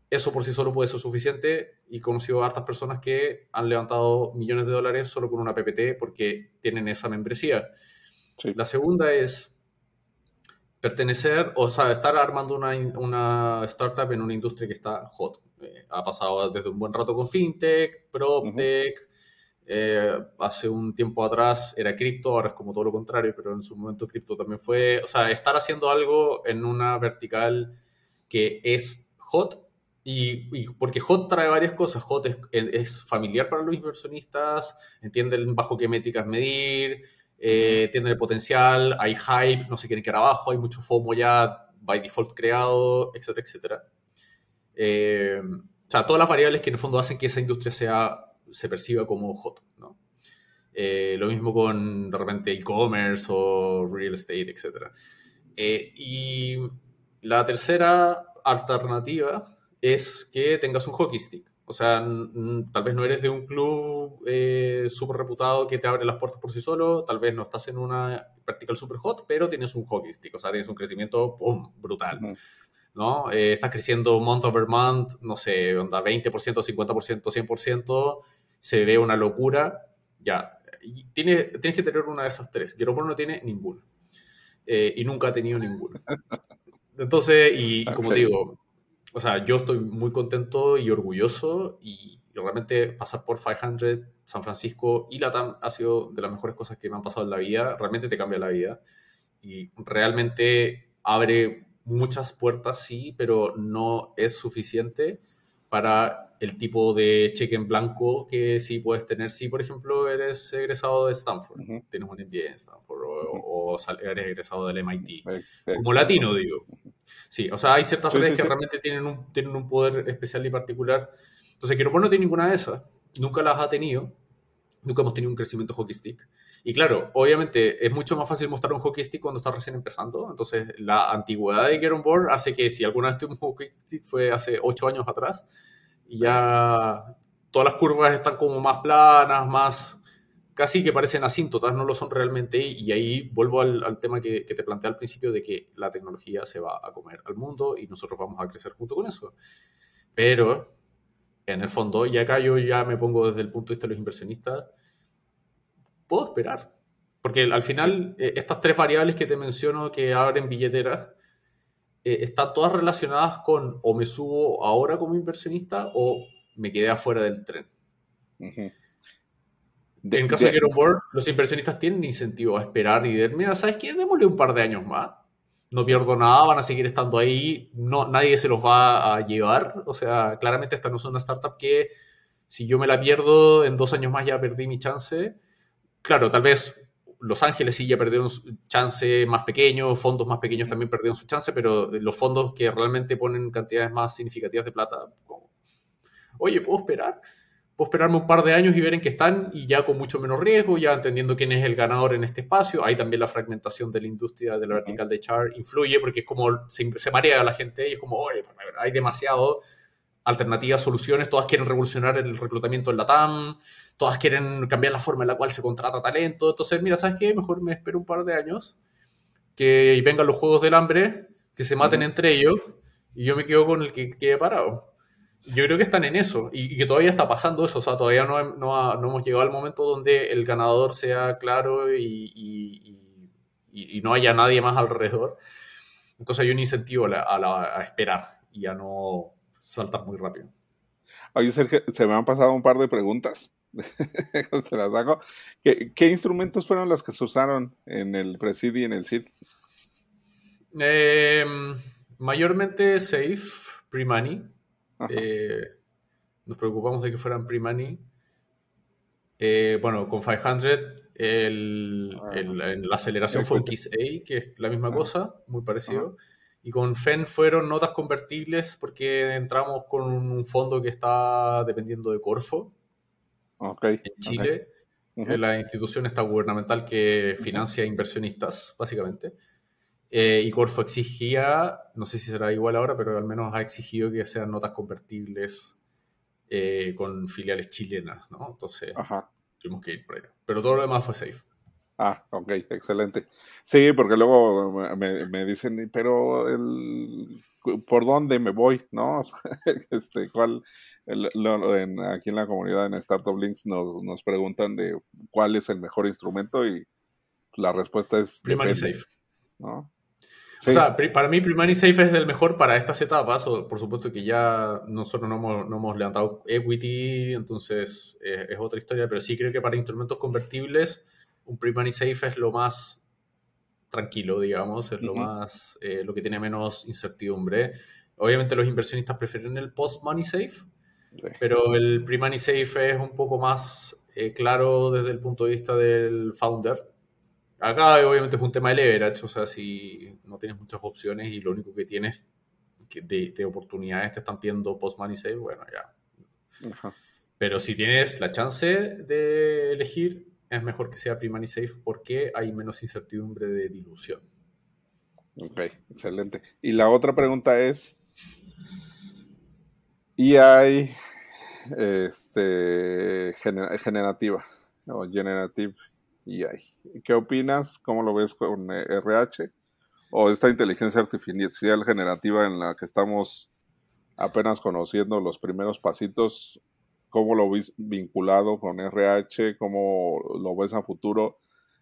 eso por sí solo puede ser suficiente y he conocido a hartas personas que han levantado millones de dólares solo con una PPT porque tienen esa membresía. La segunda es pertenecer, o sea, estar armando una, una, startup en una industria que está hot. Eh, ha pasado desde un buen rato con FinTech, PropTech. Eh, hace un tiempo atrás era cripto, ahora es como todo lo contrario, pero en su momento cripto también fue. O sea, estar haciendo algo en una vertical que es hot y, porque HOT trae varias cosas. HOT es, familiar para los inversionistas, entienden bajo qué métricas medir, eh, entienden el potencial, hay hype, no se quieren quedar abajo, hay mucho FOMO ya by default creado, etcétera, etcétera. Eh, o sea, todas las variables que en el fondo hacen que esa industria sea, se perciba como hot, ¿no? Eh, lo mismo con, de repente, e-commerce o real estate, etcétera. y la tercera alternativa es que tengas un hockey stick. O sea, tal vez no eres de un club eh, súper reputado que te abre las puertas por sí solo, tal vez no estás en una vertical super hot, pero tienes un hockey stick, o sea, tienes un crecimiento brutal. ¿no? Eh, estás creciendo month over month, no sé, onda 20%, 50%, 100%, se ve una locura, ya. tienes, tienes que tener una de esas tres. Guillermo no tiene ninguna. Eh, y nunca ha tenido ninguna. *laughs* Entonces, y, como digo, o sea, yo estoy muy contento y orgulloso y realmente pasar por 500, San Francisco y Latam ha sido de las mejores cosas que me han pasado en la vida. Realmente te cambia la vida y realmente abre muchas puertas, sí, pero no es suficiente para el tipo de cheque en blanco que sí puedes tener si, por ejemplo, eres egresado de Stanford, tienes un MBA en Stanford o, eres egresado del MIT. Como latino, digo. Sí, o sea, hay ciertas redes que realmente tienen un, tienen un poder especial y particular. Entonces, que no tiene ninguna de esas, nunca las ha tenido, nunca hemos tenido un crecimiento hockey stick. Y claro, obviamente es mucho más fácil mostrar un hockey stick cuando estás recién empezando. Entonces, la antigüedad de Get On Board hace que si alguna vez tuvimos un hockey stick fue hace ocho años atrás y ya todas las curvas están como más planas, más casi que parecen asíntotas, no lo son realmente, y ahí vuelvo al, tema que, te planteé al principio de que la tecnología se va a comer al mundo y nosotros vamos a crecer junto con eso. Pero, en el fondo, y acá yo ya me pongo desde el punto de vista de los inversionistas, puedo esperar. Porque al final, eh, estas tres variables que te menciono que abren billeteras, eh, están todas relacionadas con o me subo ahora como inversionista o me quedé afuera del tren en caso de, de Board, los inversionistas tienen incentivo a esperar y decir, mira, ¿sabes qué? Démosle un par de años más. No pierdo nada, van a seguir estando ahí, no, nadie se los va a llevar. O sea, claramente esta no es una startup que si yo me la pierdo en dos años más ya perdí mi chance. Claro, tal vez Los Ángeles sí ya perdieron su chance más pequeño, fondos más pequeños también perdieron su chance, pero los fondos que realmente ponen cantidades más significativas de plata, oye, ¿puedo esperar? puedo esperarme un par de años y ver en qué están y ya con mucho menos riesgo, ya entendiendo quién es el ganador en este espacio. Hay también la fragmentación de la industria de la vertical de char influye porque es como se, se marea la gente y es como, oye, pues, hay demasiado alternativas, soluciones, todas quieren revolucionar el reclutamiento en la TAM, todas quieren cambiar la forma en la cual se contrata talento. Entonces, mira, ¿sabes qué? Mejor me espero un par de años que vengan los juegos del hambre, que se maten entre ellos y yo me quedo con el que quede parado. Yo creo que están en eso y, que todavía está pasando eso. O sea, todavía no, no, no hemos llegado al momento donde el ganador sea claro y, y, no haya nadie más alrededor. Entonces hay un incentivo a, a, esperar y a no saltar muy rápido. Oye, Sergio, se me han pasado un par de preguntas. *laughs* Te las hago. ¿Qué, ¿Qué, instrumentos fueron los que se usaron en el Presid y en el SID? Eh, mayormente Safe, Pre-Money. Eh, nos preocupamos de que fueran pre-money. Eh, bueno, con 500 el, ah, la aceleración fue un Kiss A, que es la misma ah. cosa, muy parecido. Y con FEN fueron notas convertibles porque entramos con un fondo que está dependiendo de Corfo en Chile. La institución está gubernamental que financia inversionistas, básicamente. Eh, y Corfo exigía, no sé si será igual ahora, pero al menos ha exigido que sean notas convertibles eh, con filiales chilenas, ¿no? Entonces, tuvimos que ir por ahí. Pero todo lo demás fue safe. Ah, ok, excelente. Sí, porque luego me, dicen, pero el, ¿por dónde me voy? ¿No? *laughs* este, ¿cuál, aquí en la comunidad en Startup Links nos, nos, preguntan de cuál es el mejor instrumento y la respuesta es... Primary Safe. ¿no? O sea, para mí Primary Safe es el mejor para estas etapas. Por supuesto que ya nosotros no hemos, no hemos levantado equity, entonces eh, es otra historia, pero sí creo que para instrumentos convertibles un Primary Safe es lo más tranquilo, digamos, es lo más, eh, lo que tiene menos incertidumbre. Obviamente los inversionistas prefieren el post-money safe, pero el pre-money safe es un poco más eh, claro desde el punto de vista del founder Acá obviamente es un tema de leverage, o sea, si no tienes muchas opciones y lo único que tienes de, oportunidades te están pidiendo post-money save, bueno, ya. Pero si tienes la chance de elegir, es mejor que sea pre-money safe porque hay menos incertidumbre de dilución. Ok, excelente. Y la otra pregunta es, EI este, generativa o generative EI. ¿Qué opinas? ¿Cómo lo ves con RH? ¿O esta inteligencia artificial generativa en la que estamos apenas conociendo los primeros pasitos? ¿Cómo lo ves vinculado con RH? ¿Cómo lo ves a futuro?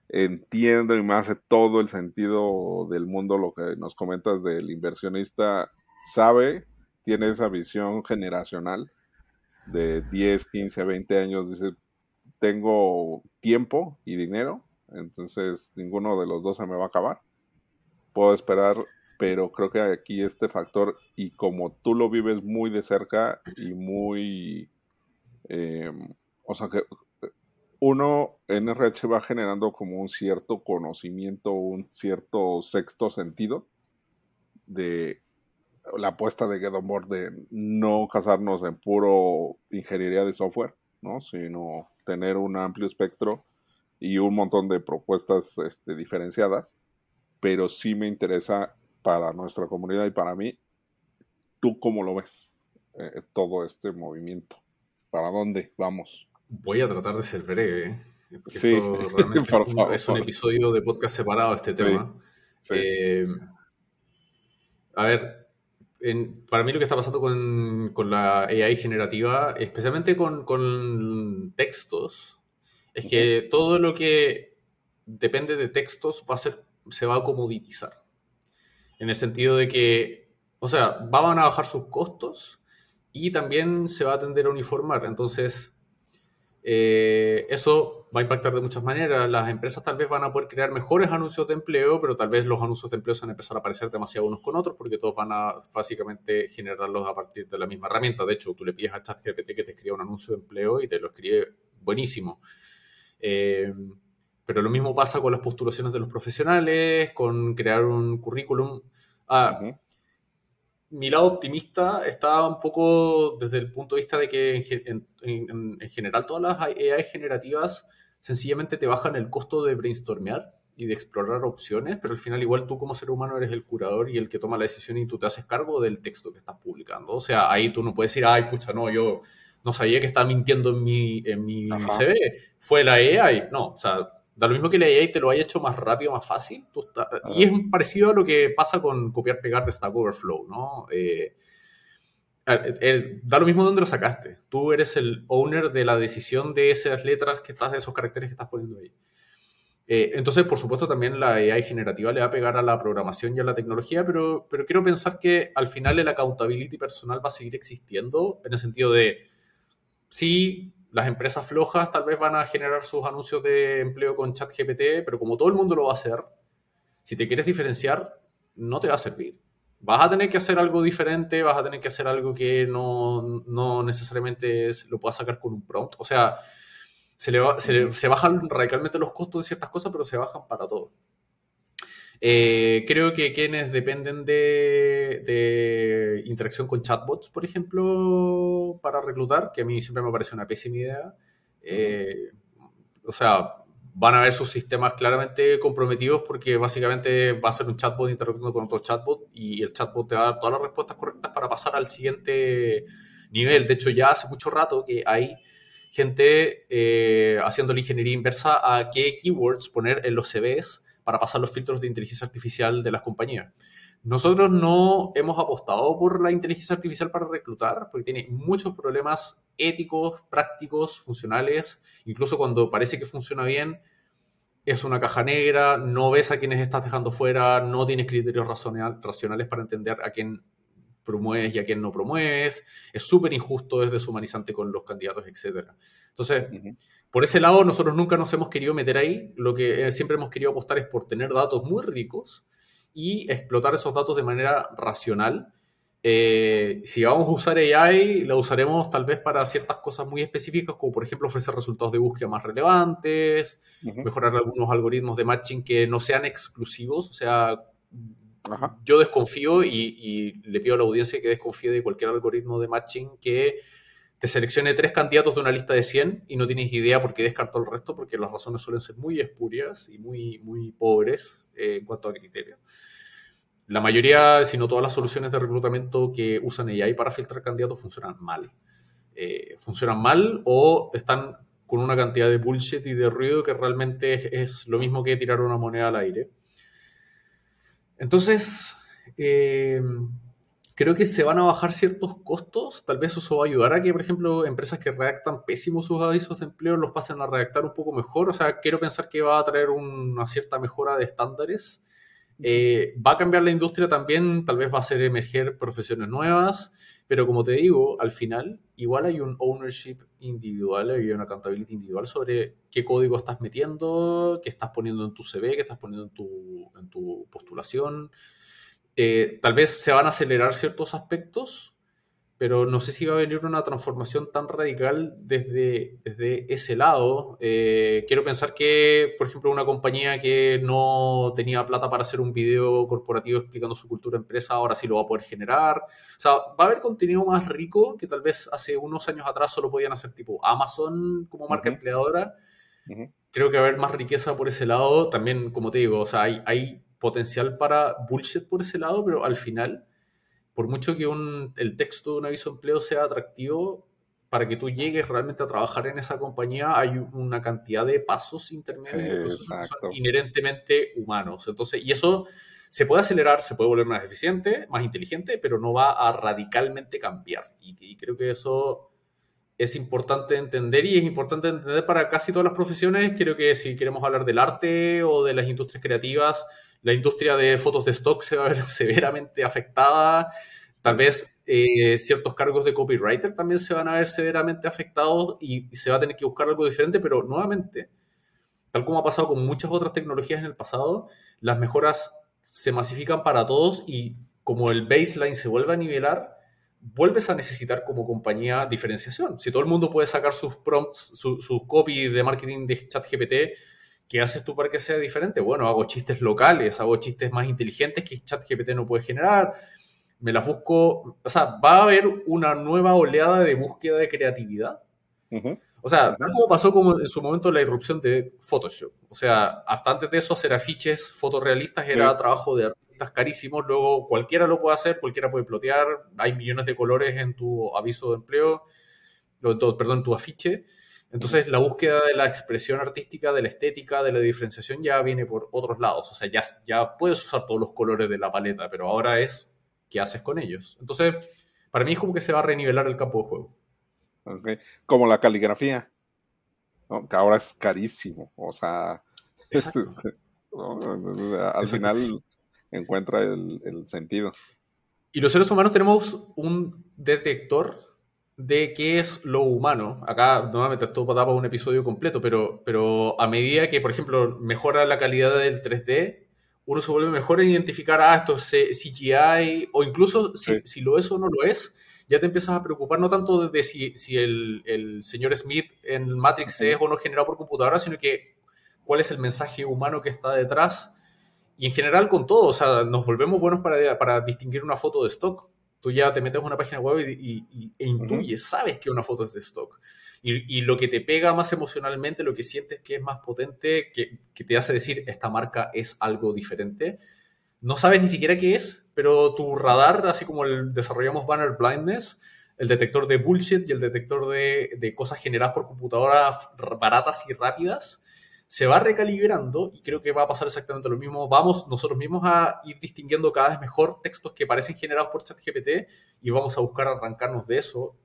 Entiendo y me hace todo el sentido del mundo lo que nos comentas del inversionista. Sabe, tiene esa visión generacional de 10, 15, 20 años. Dice, tengo tiempo y dinero entonces ninguno de los dos se me va a acabar. Puedo esperar, pero creo que aquí este factor, y como tú lo vives muy de cerca y muy, em, o sea que uno en RH va generando como un cierto conocimiento, un cierto sexto sentido de la apuesta de Get On Board de no casarnos en puro ingeniería de software, ¿no? sino tener un amplio espectro y un montón de propuestas este, diferenciadas, pero sí me interesa para nuestra comunidad y para mí, ¿tú cómo lo ves eh, todo este movimiento? ¿Para dónde vamos? Voy a tratar de ser breve, ¿eh? sí, *laughs* es, un, episodio de podcast separado este tema. Eh, a ver, para mí lo que está pasando con, con la AI generativa, especialmente con, con textos, es que todo lo que depende de textos va a ser, se va a comoditizar. En el sentido de que, o sea, van a bajar sus costos y también se va a tender a uniformar. Entonces, eh, eso va a impactar de muchas maneras. Las empresas tal vez van a poder crear mejores anuncios de empleo, pero tal vez los anuncios de empleo se van a empezar a parecer demasiado unos con otros porque todos van a básicamente generarlos a partir de la misma herramienta. De hecho, tú le pides a ChatGPT que te escriba un anuncio de empleo y te lo escribe buenísimo. Eh, pero lo mismo pasa con las postulaciones de los profesionales, con crear un currículum. Ah, Mi lado optimista está un poco desde el punto de vista de que en, general todas las AI generativas sencillamente te bajan el costo de brainstormear y de explorar opciones, pero al final igual tú como ser humano eres el curador y el que toma la decisión y tú te haces cargo del texto que estás publicando. O sea, ahí tú no puedes decir, ay, pucha, no, yo no sabía que estaba mintiendo en mi, en mi CV. Fue la AI. No, o sea, da lo mismo que la AI te lo haya hecho más rápido, más fácil. y es parecido a lo que pasa con copiar-pegar de Stack Overflow, ¿no? Eh, da lo mismo donde lo sacaste. Tú eres el owner de la decisión de esas letras que estás, de esos caracteres que estás poniendo ahí. Eh, entonces, por supuesto, también la AI generativa le va a pegar a la programación y a la tecnología, pero, pero quiero pensar que al final el accountability personal va a seguir existiendo en el sentido de sí, las empresas flojas tal vez van a generar sus anuncios de empleo con ChatGPT, pero como todo el mundo lo va a hacer, si te quieres diferenciar, no te va a servir. Vas a tener que hacer algo diferente, vas a tener que hacer algo que no, necesariamente lo puedas sacar con un prompt. O sea, se, le se bajan radicalmente los costos de ciertas cosas, pero se bajan para todo. Eh, creo que quienes dependen de, interacción con chatbots, por ejemplo, para reclutar, que a mí siempre me parece una pésima idea, eh, o sea, van a ver sus sistemas claramente comprometidos porque básicamente va a ser un chatbot interactuando con otro chatbot y el chatbot te va a dar todas las respuestas correctas para pasar al siguiente nivel. De hecho, ya hace mucho rato que hay gente eh, haciendo la ingeniería inversa a qué keywords poner en los CVs para pasar los filtros de inteligencia artificial de las compañías. Nosotros no hemos apostado por la inteligencia artificial para reclutar, porque tiene muchos problemas éticos, prácticos, funcionales. Incluso cuando parece que funciona bien, es una caja negra, no ves a quienes estás dejando fuera, no tienes criterios racionales para entender a quién promueves y a quién no promueves, es súper injusto, es deshumanizante con los candidatos, etc. Entonces, por ese lado, nosotros nunca nos hemos querido meter ahí, lo que eh, siempre hemos querido apostar es por tener datos muy ricos y explotar esos datos de manera racional. Eh, si vamos a usar AI, la usaremos tal vez para ciertas cosas muy específicas, como por ejemplo ofrecer resultados de búsqueda más relevantes, mejorar algunos algoritmos de matching que no sean exclusivos, o sea, yo desconfío y, le pido a la audiencia que desconfíe de cualquier algoritmo de matching que te seleccione tres candidatos de una lista de 100 y no tienes idea por qué descartó el resto, porque las razones suelen ser muy espurias y muy, muy pobres eh, en cuanto a criterios. La mayoría, si no todas las soluciones de reclutamiento que usan AI para filtrar candidatos funcionan mal. Eh, funcionan mal o están con una cantidad de bullshit y de ruido que realmente es lo mismo que tirar una moneda al aire. Entonces, eh, creo que se van a bajar ciertos costos. Tal vez eso va a ayudar a que, por ejemplo, empresas que redactan pésimos sus avisos de empleo los pasen a redactar un poco mejor. O sea, quiero pensar que va a traer una cierta mejora de estándares. Eh, va a cambiar la industria también, tal vez va a hacer emerger profesiones nuevas, pero como te digo, al final igual hay un ownership individual, hay una accountability individual sobre qué código estás metiendo, qué estás poniendo en tu CV, qué estás poniendo en tu, en tu postulación. Eh, tal vez se van a acelerar ciertos aspectos, pero no sé si va a venir una transformación tan radical desde, desde ese lado. Eh, quiero pensar que, por ejemplo, una compañía que no tenía plata para hacer un video corporativo explicando su cultura empresa, ahora sí lo va a poder generar. O sea, va a haber contenido más rico que tal vez hace unos años atrás solo podían hacer tipo Amazon como marca empleadora. Creo que va a haber más riqueza por ese lado. También, como te digo, o sea, hay, hay potencial para bullshit por ese lado, pero al final por mucho que el texto de un aviso de empleo sea atractivo, para que tú llegues realmente a trabajar en esa compañía hay una cantidad de pasos intermedios que son inherentemente humanos. Entonces, y eso se puede acelerar, se puede volver más eficiente, más inteligente, pero no va a radicalmente cambiar. Y, creo que eso es importante entender y es importante entender para casi todas las profesiones. Creo que si queremos hablar del arte o de las industrias creativas, la industria de fotos de stock se va a ver *laughs* severamente afectada. Tal vez eh, ciertos cargos de copywriter también se van a ver severamente afectados y, se va a tener que buscar algo diferente, pero nuevamente, tal como ha pasado con muchas otras tecnologías en el pasado, las mejoras se masifican para todos y como el baseline se vuelve a nivelar, vuelves a necesitar como compañía diferenciación. Si todo el mundo puede sacar sus prompts, sus su copy de marketing de ChatGPT, ¿Qué haces tú para que sea diferente? Bueno, hago chistes locales, hago chistes más inteligentes que ChatGPT no puede generar. Me las busco. O sea, va a haber una nueva oleada de búsqueda de creatividad. O sea, como pasó como en su momento la irrupción de Photoshop. O sea, hasta antes de eso, hacer afiches fotorrealistas era trabajo de artistas carísimos. Luego, cualquiera lo puede hacer, cualquiera puede plotear. Hay millones de colores en tu aviso de empleo, perdón, en tu afiche. Entonces la búsqueda de la expresión artística, de la estética, de la diferenciación ya viene por otros lados. O sea, ya, ya puedes usar todos los colores de la paleta, pero ahora es qué haces con ellos. Entonces, para mí es como que se va a renivelar el campo de juego. Como la caligrafía, que ahora es carísimo. O sea, *laughs* al final encuentra el, el sentido. Y los seres humanos tenemos un detector de qué es lo humano. Acá, nuevamente, esto para un episodio completo, pero, pero a medida que, por ejemplo, mejora la calidad del 3D, uno se vuelve mejor en identificar, ah, esto es CGI, o incluso si, lo es o no lo es, ya te empiezas a preocupar no tanto de si, si el, el, señor Smith en Matrix es o no generado por computadora, sino que cuál es el mensaje humano que está detrás. Y en general con todo, o sea, nos volvemos buenos para, para distinguir una foto de stock tú ya te metes en una página web y, e intuyes, sabes que una foto es de stock. Y, lo que te pega más emocionalmente, lo que sientes que es más potente, que, te hace decir, esta marca es algo diferente, no sabes ni siquiera qué es, pero tu radar, así como el, desarrollamos Banner Blindness, el detector de bullshit y el detector de, de cosas generadas por computadoras baratas y rápidas, se va recalibrando y creo que va a pasar exactamente lo mismo. Vamos nosotros mismos a ir distinguiendo cada vez mejor textos que parecen generados por ChatGPT y vamos a buscar arrancarnos de eso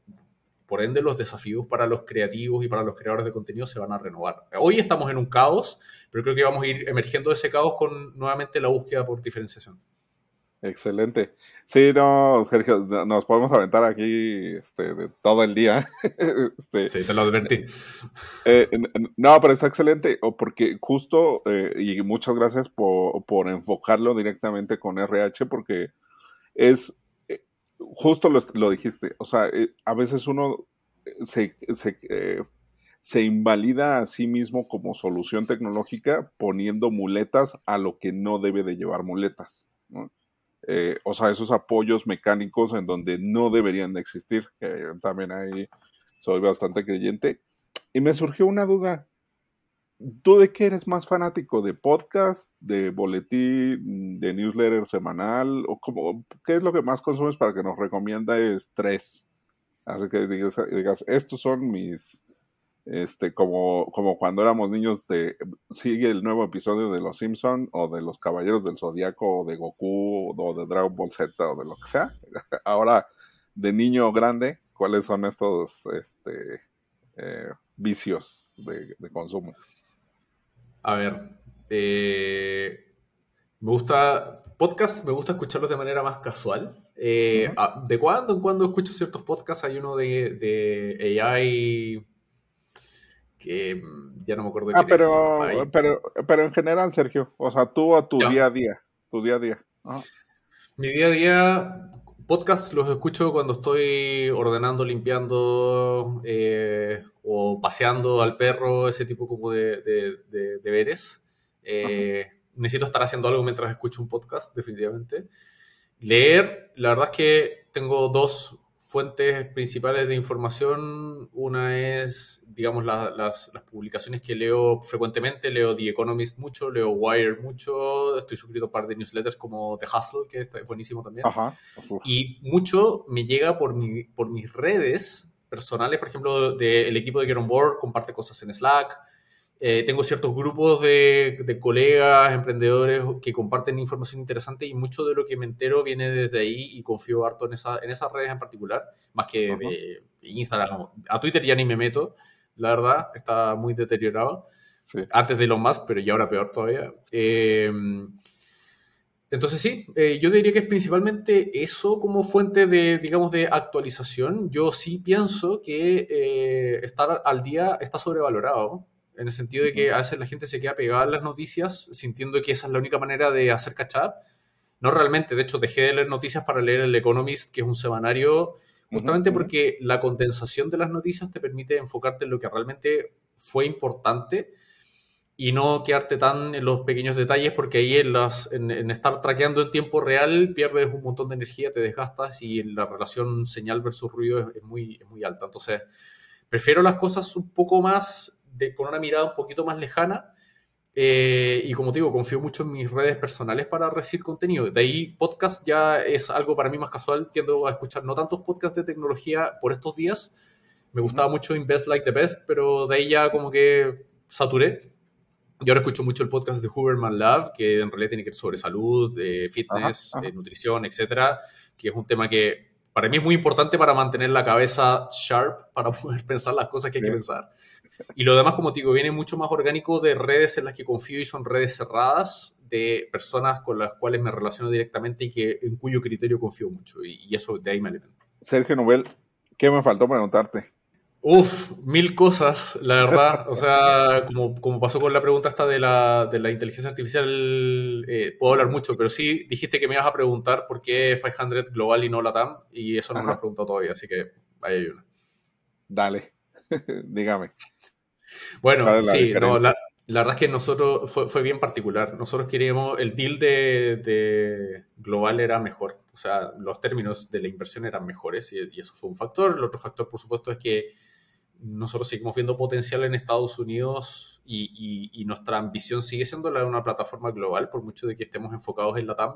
Por ende, los desafíos para los creativos y para los creadores de contenido se van a renovar. Hoy estamos en un caos, pero creo que vamos a ir emergiendo de ese caos con nuevamente la búsqueda por diferenciación. Excelente. Sí, no, Sergio, nos podemos aventar aquí este, de todo el día. *laughs* este, sí, te lo advertí. Eh, no, pero está excelente, porque justo, eh, y muchas gracias por, por, enfocarlo directamente con RH, porque es, eh, justo lo, lo, dijiste, o sea, a veces uno se, se, se invalida a sí mismo como solución tecnológica poniendo muletas a lo que no debe de llevar muletas. ¿no? Eh, o sea, esos apoyos mecánicos en donde no deberían de existir, que también ahí soy bastante creyente. Y me surgió una duda, ¿tú de qué eres más fanático? ¿De podcast, de boletín, de newsletter semanal? ¿O como, qué es lo que más consumes para que nos recomiendas tres? Así que digas, digas estos son mis este, como, como cuando éramos niños de sigue el nuevo episodio de Los Simpson o de Los Caballeros del Zodiaco o de Goku o de Dragon Ball Z o de lo que sea. *laughs* Ahora, de niño grande, ¿cuáles son estos este, eh, vicios de, consumo? A ver, eh, me gusta podcast, me gusta escucharlos de manera más casual. Eh, de cuando en cuando escucho ciertos podcasts, hay uno de, de AI que mm, ya no me acuerdo ah, pero, pero, pero en general, Sergio, o sea, tú a tu día a día, tu día a día. Mi día a día, podcast los escucho cuando estoy ordenando, limpiando eh, o paseando al perro, ese tipo como de, deberes. Eh, necesito estar haciendo algo mientras escucho un podcast, definitivamente. Leer, la verdad es que tengo dos fuentes principales de información, una es, digamos, las, publicaciones que leo frecuentemente, leo The Economist mucho, leo Wire mucho, estoy suscrito a un par de newsletters como The Hustle, que es buenísimo también. Y mucho me llega por, mi, por mis redes personales, por ejemplo, del equipo de Get On Board, comparte cosas en Slack, eh, tengo ciertos grupos de, colegas, emprendedores que comparten información interesante y mucho de lo que me entero viene desde ahí y confío harto en, esa, en esas redes en particular, más que de Instagram. A Twitter ya ni me meto, la verdad, está muy deteriorado. Antes de lo más, pero ya ahora peor todavía. Em, entonces sí, eh, yo diría que es principalmente eso como fuente de, digamos, de actualización. Yo sí pienso que eh, estar al día está sobrevalorado en el sentido de que a veces la gente se queda pegada a las noticias sintiendo que esa es la única manera de hacer catch up. No realmente, de hecho dejé de leer noticias para leer el Economist, que es un semanario, justamente porque la condensación de las noticias te permite enfocarte en lo que realmente fue importante y no quedarte tan en los pequeños detalles, porque ahí en, las, en, estar traqueando en tiempo real pierdes un montón de energía, te desgastas y la relación señal versus ruido es, muy, es muy alta. Entonces, prefiero las cosas un poco más con una mirada un poquito más lejana. Eh, y como te digo, confío mucho en mis redes personales para recibir contenido. De ahí, podcast ya es algo para mí más casual. Tiendo a escuchar no tantos podcasts de tecnología por estos días. Me gustaba mucho Invest Like the Best, pero de ahí ya como que saturé. Yo ahora escucho mucho el podcast de Huberman Love, que en realidad tiene que ver sobre salud, eh, fitness, eh, nutrición, etcétera, que es un tema que para mí es muy importante para mantener la cabeza sharp, para *laughs* poder pensar las cosas que hay que pensar. Y lo demás, como te digo, viene mucho más orgánico de redes en las que confío y son redes cerradas de personas con las cuales me relaciono directamente y que, en cuyo criterio confío mucho. Y, eso de ahí me alimento. Sergio Nobel, ¿qué me faltó preguntarte? Uf, mil cosas, la verdad. O sea, como, como pasó con la pregunta esta de la, de la inteligencia artificial, eh, puedo hablar mucho, pero sí dijiste que me ibas a preguntar por qué 500 global y no LATAM, y eso no me lo has preguntado todavía, así que ahí hay una. Dale, *laughs* dígame. Bueno, sí, no, la, verdad es que nosotros fue, bien particular. Nosotros queríamos, el deal de, global era mejor. O sea, los términos de la inversión eran mejores y, eso fue un factor. El otro factor, por supuesto, es que nosotros seguimos viendo potencial en Estados Unidos y, nuestra ambición sigue siendo la de una plataforma global, por mucho de que estemos enfocados en la TAM.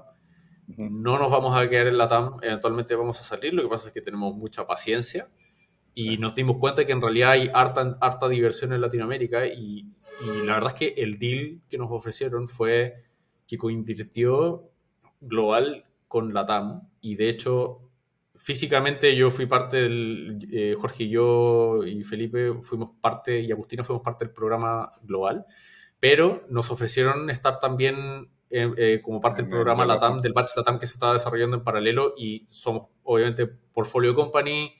No nos vamos a quedar en la TAM, eventualmente vamos a salir. Lo que pasa es que tenemos mucha paciencia y nos dimos cuenta que en realidad hay harta, harta diversión en Latinoamérica y, la verdad es que el deal que nos ofrecieron fue que coinvirtió global con la TAM y de hecho físicamente yo fui parte del, eh, Jorge y yo y Felipe fuimos parte, y Agustina fuimos parte del programa global, pero nos ofrecieron estar también eh, eh, como parte del programa LATAM, del batch LATAM que se estaba desarrollando en paralelo y somos obviamente portfolio company,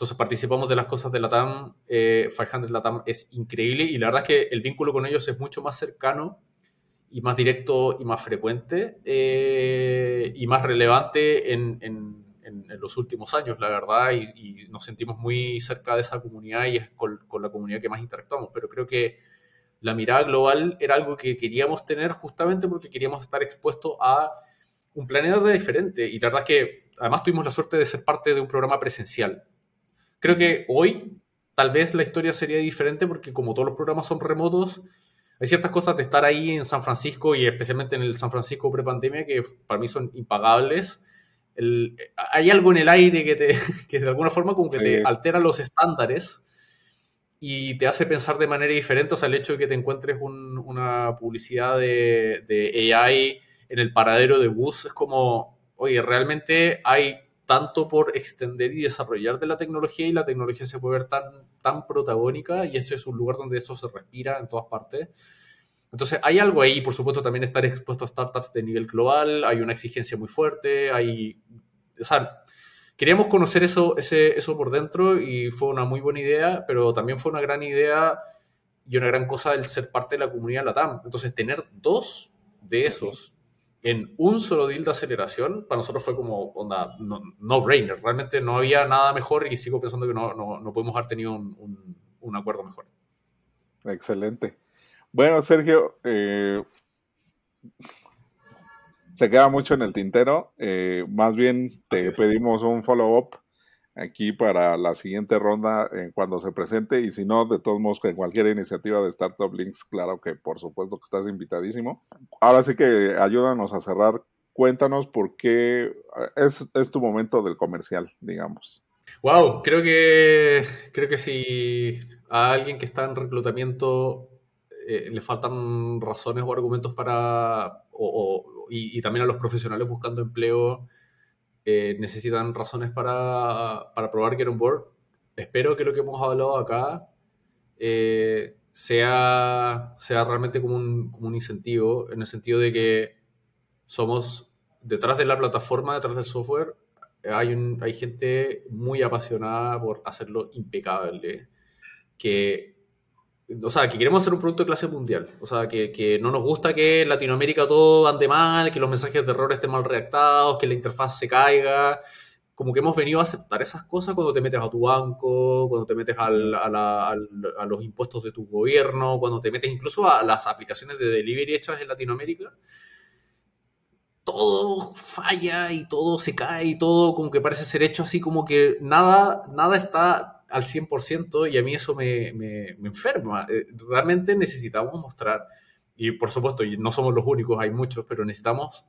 entonces participamos de las cosas de LATAM, 500 LATAM es increíble y la verdad es que el vínculo con ellos es mucho más cercano y más directo y más frecuente y más relevante en en, los últimos años, la verdad, y, nos sentimos muy cerca de esa comunidad y es con, la comunidad que más interactuamos. Pero creo que la mirada global era algo que queríamos tener justamente porque queríamos estar expuestos a un planeta diferente. Y la verdad es que además tuvimos la suerte de ser parte de un programa presencial. Creo que hoy tal vez la historia sería diferente porque como todos los programas son remotos, hay ciertas cosas de estar ahí en San Francisco y especialmente en el San Francisco pre-pandemia que para mí son impagables hay algo en el aire que, te, *laughs* que de alguna forma como que te altera los estándares y te hace pensar de manera diferente. O sea, el hecho de que te encuentres una publicidad de, de, AI en el paradero de bus es como, oye, realmente hay tanto por extender y desarrollar de la tecnología y la tecnología se puede ver tan, tan protagónica y ese es un lugar donde esto se respira en todas partes. Entonces, hay algo ahí, por supuesto, también estar expuesto a startups de nivel global, hay una exigencia muy fuerte, hay... O sea, queríamos conocer eso, ese, eso por dentro y fue una muy buena idea, pero también fue una gran idea y una gran cosa el ser parte de la comunidad LATAM. Entonces, tener dos de esos en un solo deal de aceleración, para nosotros fue como onda no-brainer. Realmente no había nada mejor y sigo pensando que no, no, no podemos haber tenido un, un acuerdo mejor. Excelente. Bueno, Sergio, eh, se queda mucho en el tintero. Eh, más bien te pedimos un follow-up aquí para la siguiente ronda cuando se presente y si no, de todos modos, en cualquier iniciativa de Startup Links, claro que por supuesto que estás invitadísimo. Ahora sí que ayúdanos a cerrar. Cuéntanos por qué es, es tu momento del comercial, digamos. Wow, creo que creo que si a alguien que está en reclutamiento eh, le faltan razones o argumentos para, y, también a los profesionales buscando empleo necesitan razones para, para probar Get On Board. Espero que lo que hemos hablado acá eh, sea, sea realmente como un, como un incentivo, en el sentido de que somos detrás de la plataforma, detrás del software, hay, un, hay gente muy apasionada por hacerlo impecable, que o sea, que queremos hacer un producto de clase mundial. O sea, que, no nos gusta que en Latinoamérica todo ande mal, que los mensajes de error estén mal redactados, que la interfaz se caiga. Como que hemos venido a aceptar esas cosas cuando te metes a tu banco, cuando te metes a, a, los impuestos de tu gobierno, cuando te metes incluso a las aplicaciones de delivery hechas en Latinoamérica. Todo falla y todo se cae y todo como que parece ser hecho así como que nada, nada está al 100% y a mí eso me, me, enferma. Eh, realmente necesitamos mostrar, y por supuesto, no somos los únicos, hay muchos, pero necesitamos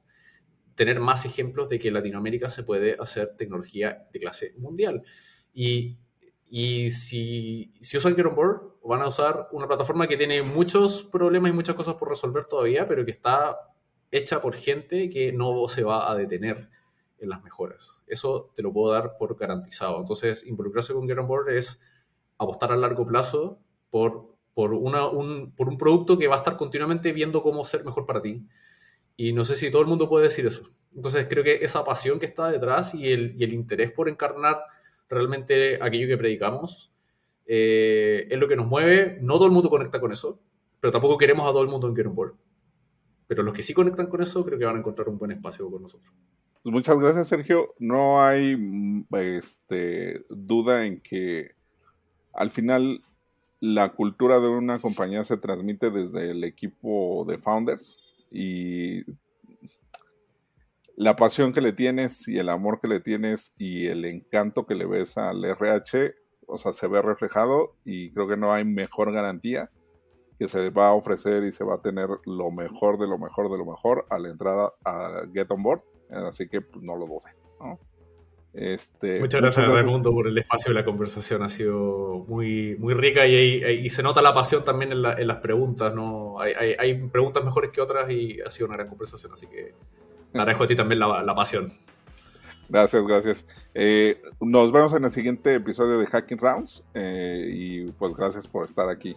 tener más ejemplos de que en Latinoamérica se puede hacer tecnología de clase mundial. Y, y si, si usan Board, van a usar una plataforma que tiene muchos problemas y muchas cosas por resolver todavía, pero que está hecha por gente que no se va a detener en las mejoras. Eso te lo puedo dar por garantizado. Entonces, involucrarse con Get On Board es apostar a largo plazo por, por, un, por un producto que va a estar continuamente viendo cómo ser mejor para ti. Y no sé si todo el mundo puede decir eso. Entonces, creo que esa pasión que está detrás y el, el interés por encarnar realmente aquello que predicamos eh, es lo que nos mueve. No todo el mundo conecta con eso, pero tampoco queremos a todo el mundo en Get On Board. Pero los que sí conectan con eso, creo que van a encontrar un buen espacio con nosotros. Pues muchas gracias, Sergio. No hay mm, este, duda en que al final la cultura de una compañía se transmite desde el equipo de founders y la pasión que le tienes y el amor que le tienes y el encanto que le ves al RH, o sea, se ve reflejado y creo que no hay mejor garantía que se va a ofrecer y se va a tener lo mejor de lo mejor de lo mejor a la entrada a Get On Board así que pues, no lo dude. Este, muchas gracias, Raimundo, por el espacio de la conversación. Ha sido muy, muy rica y, se nota la pasión también en, las preguntas. ¿no? Hay, preguntas mejores que otras y ha sido una gran conversación, así que te agradezco a ti también la, pasión. Gracias, gracias. Eh, nos vemos en el siguiente episodio de Hacking Rounds eh, y pues gracias por estar aquí.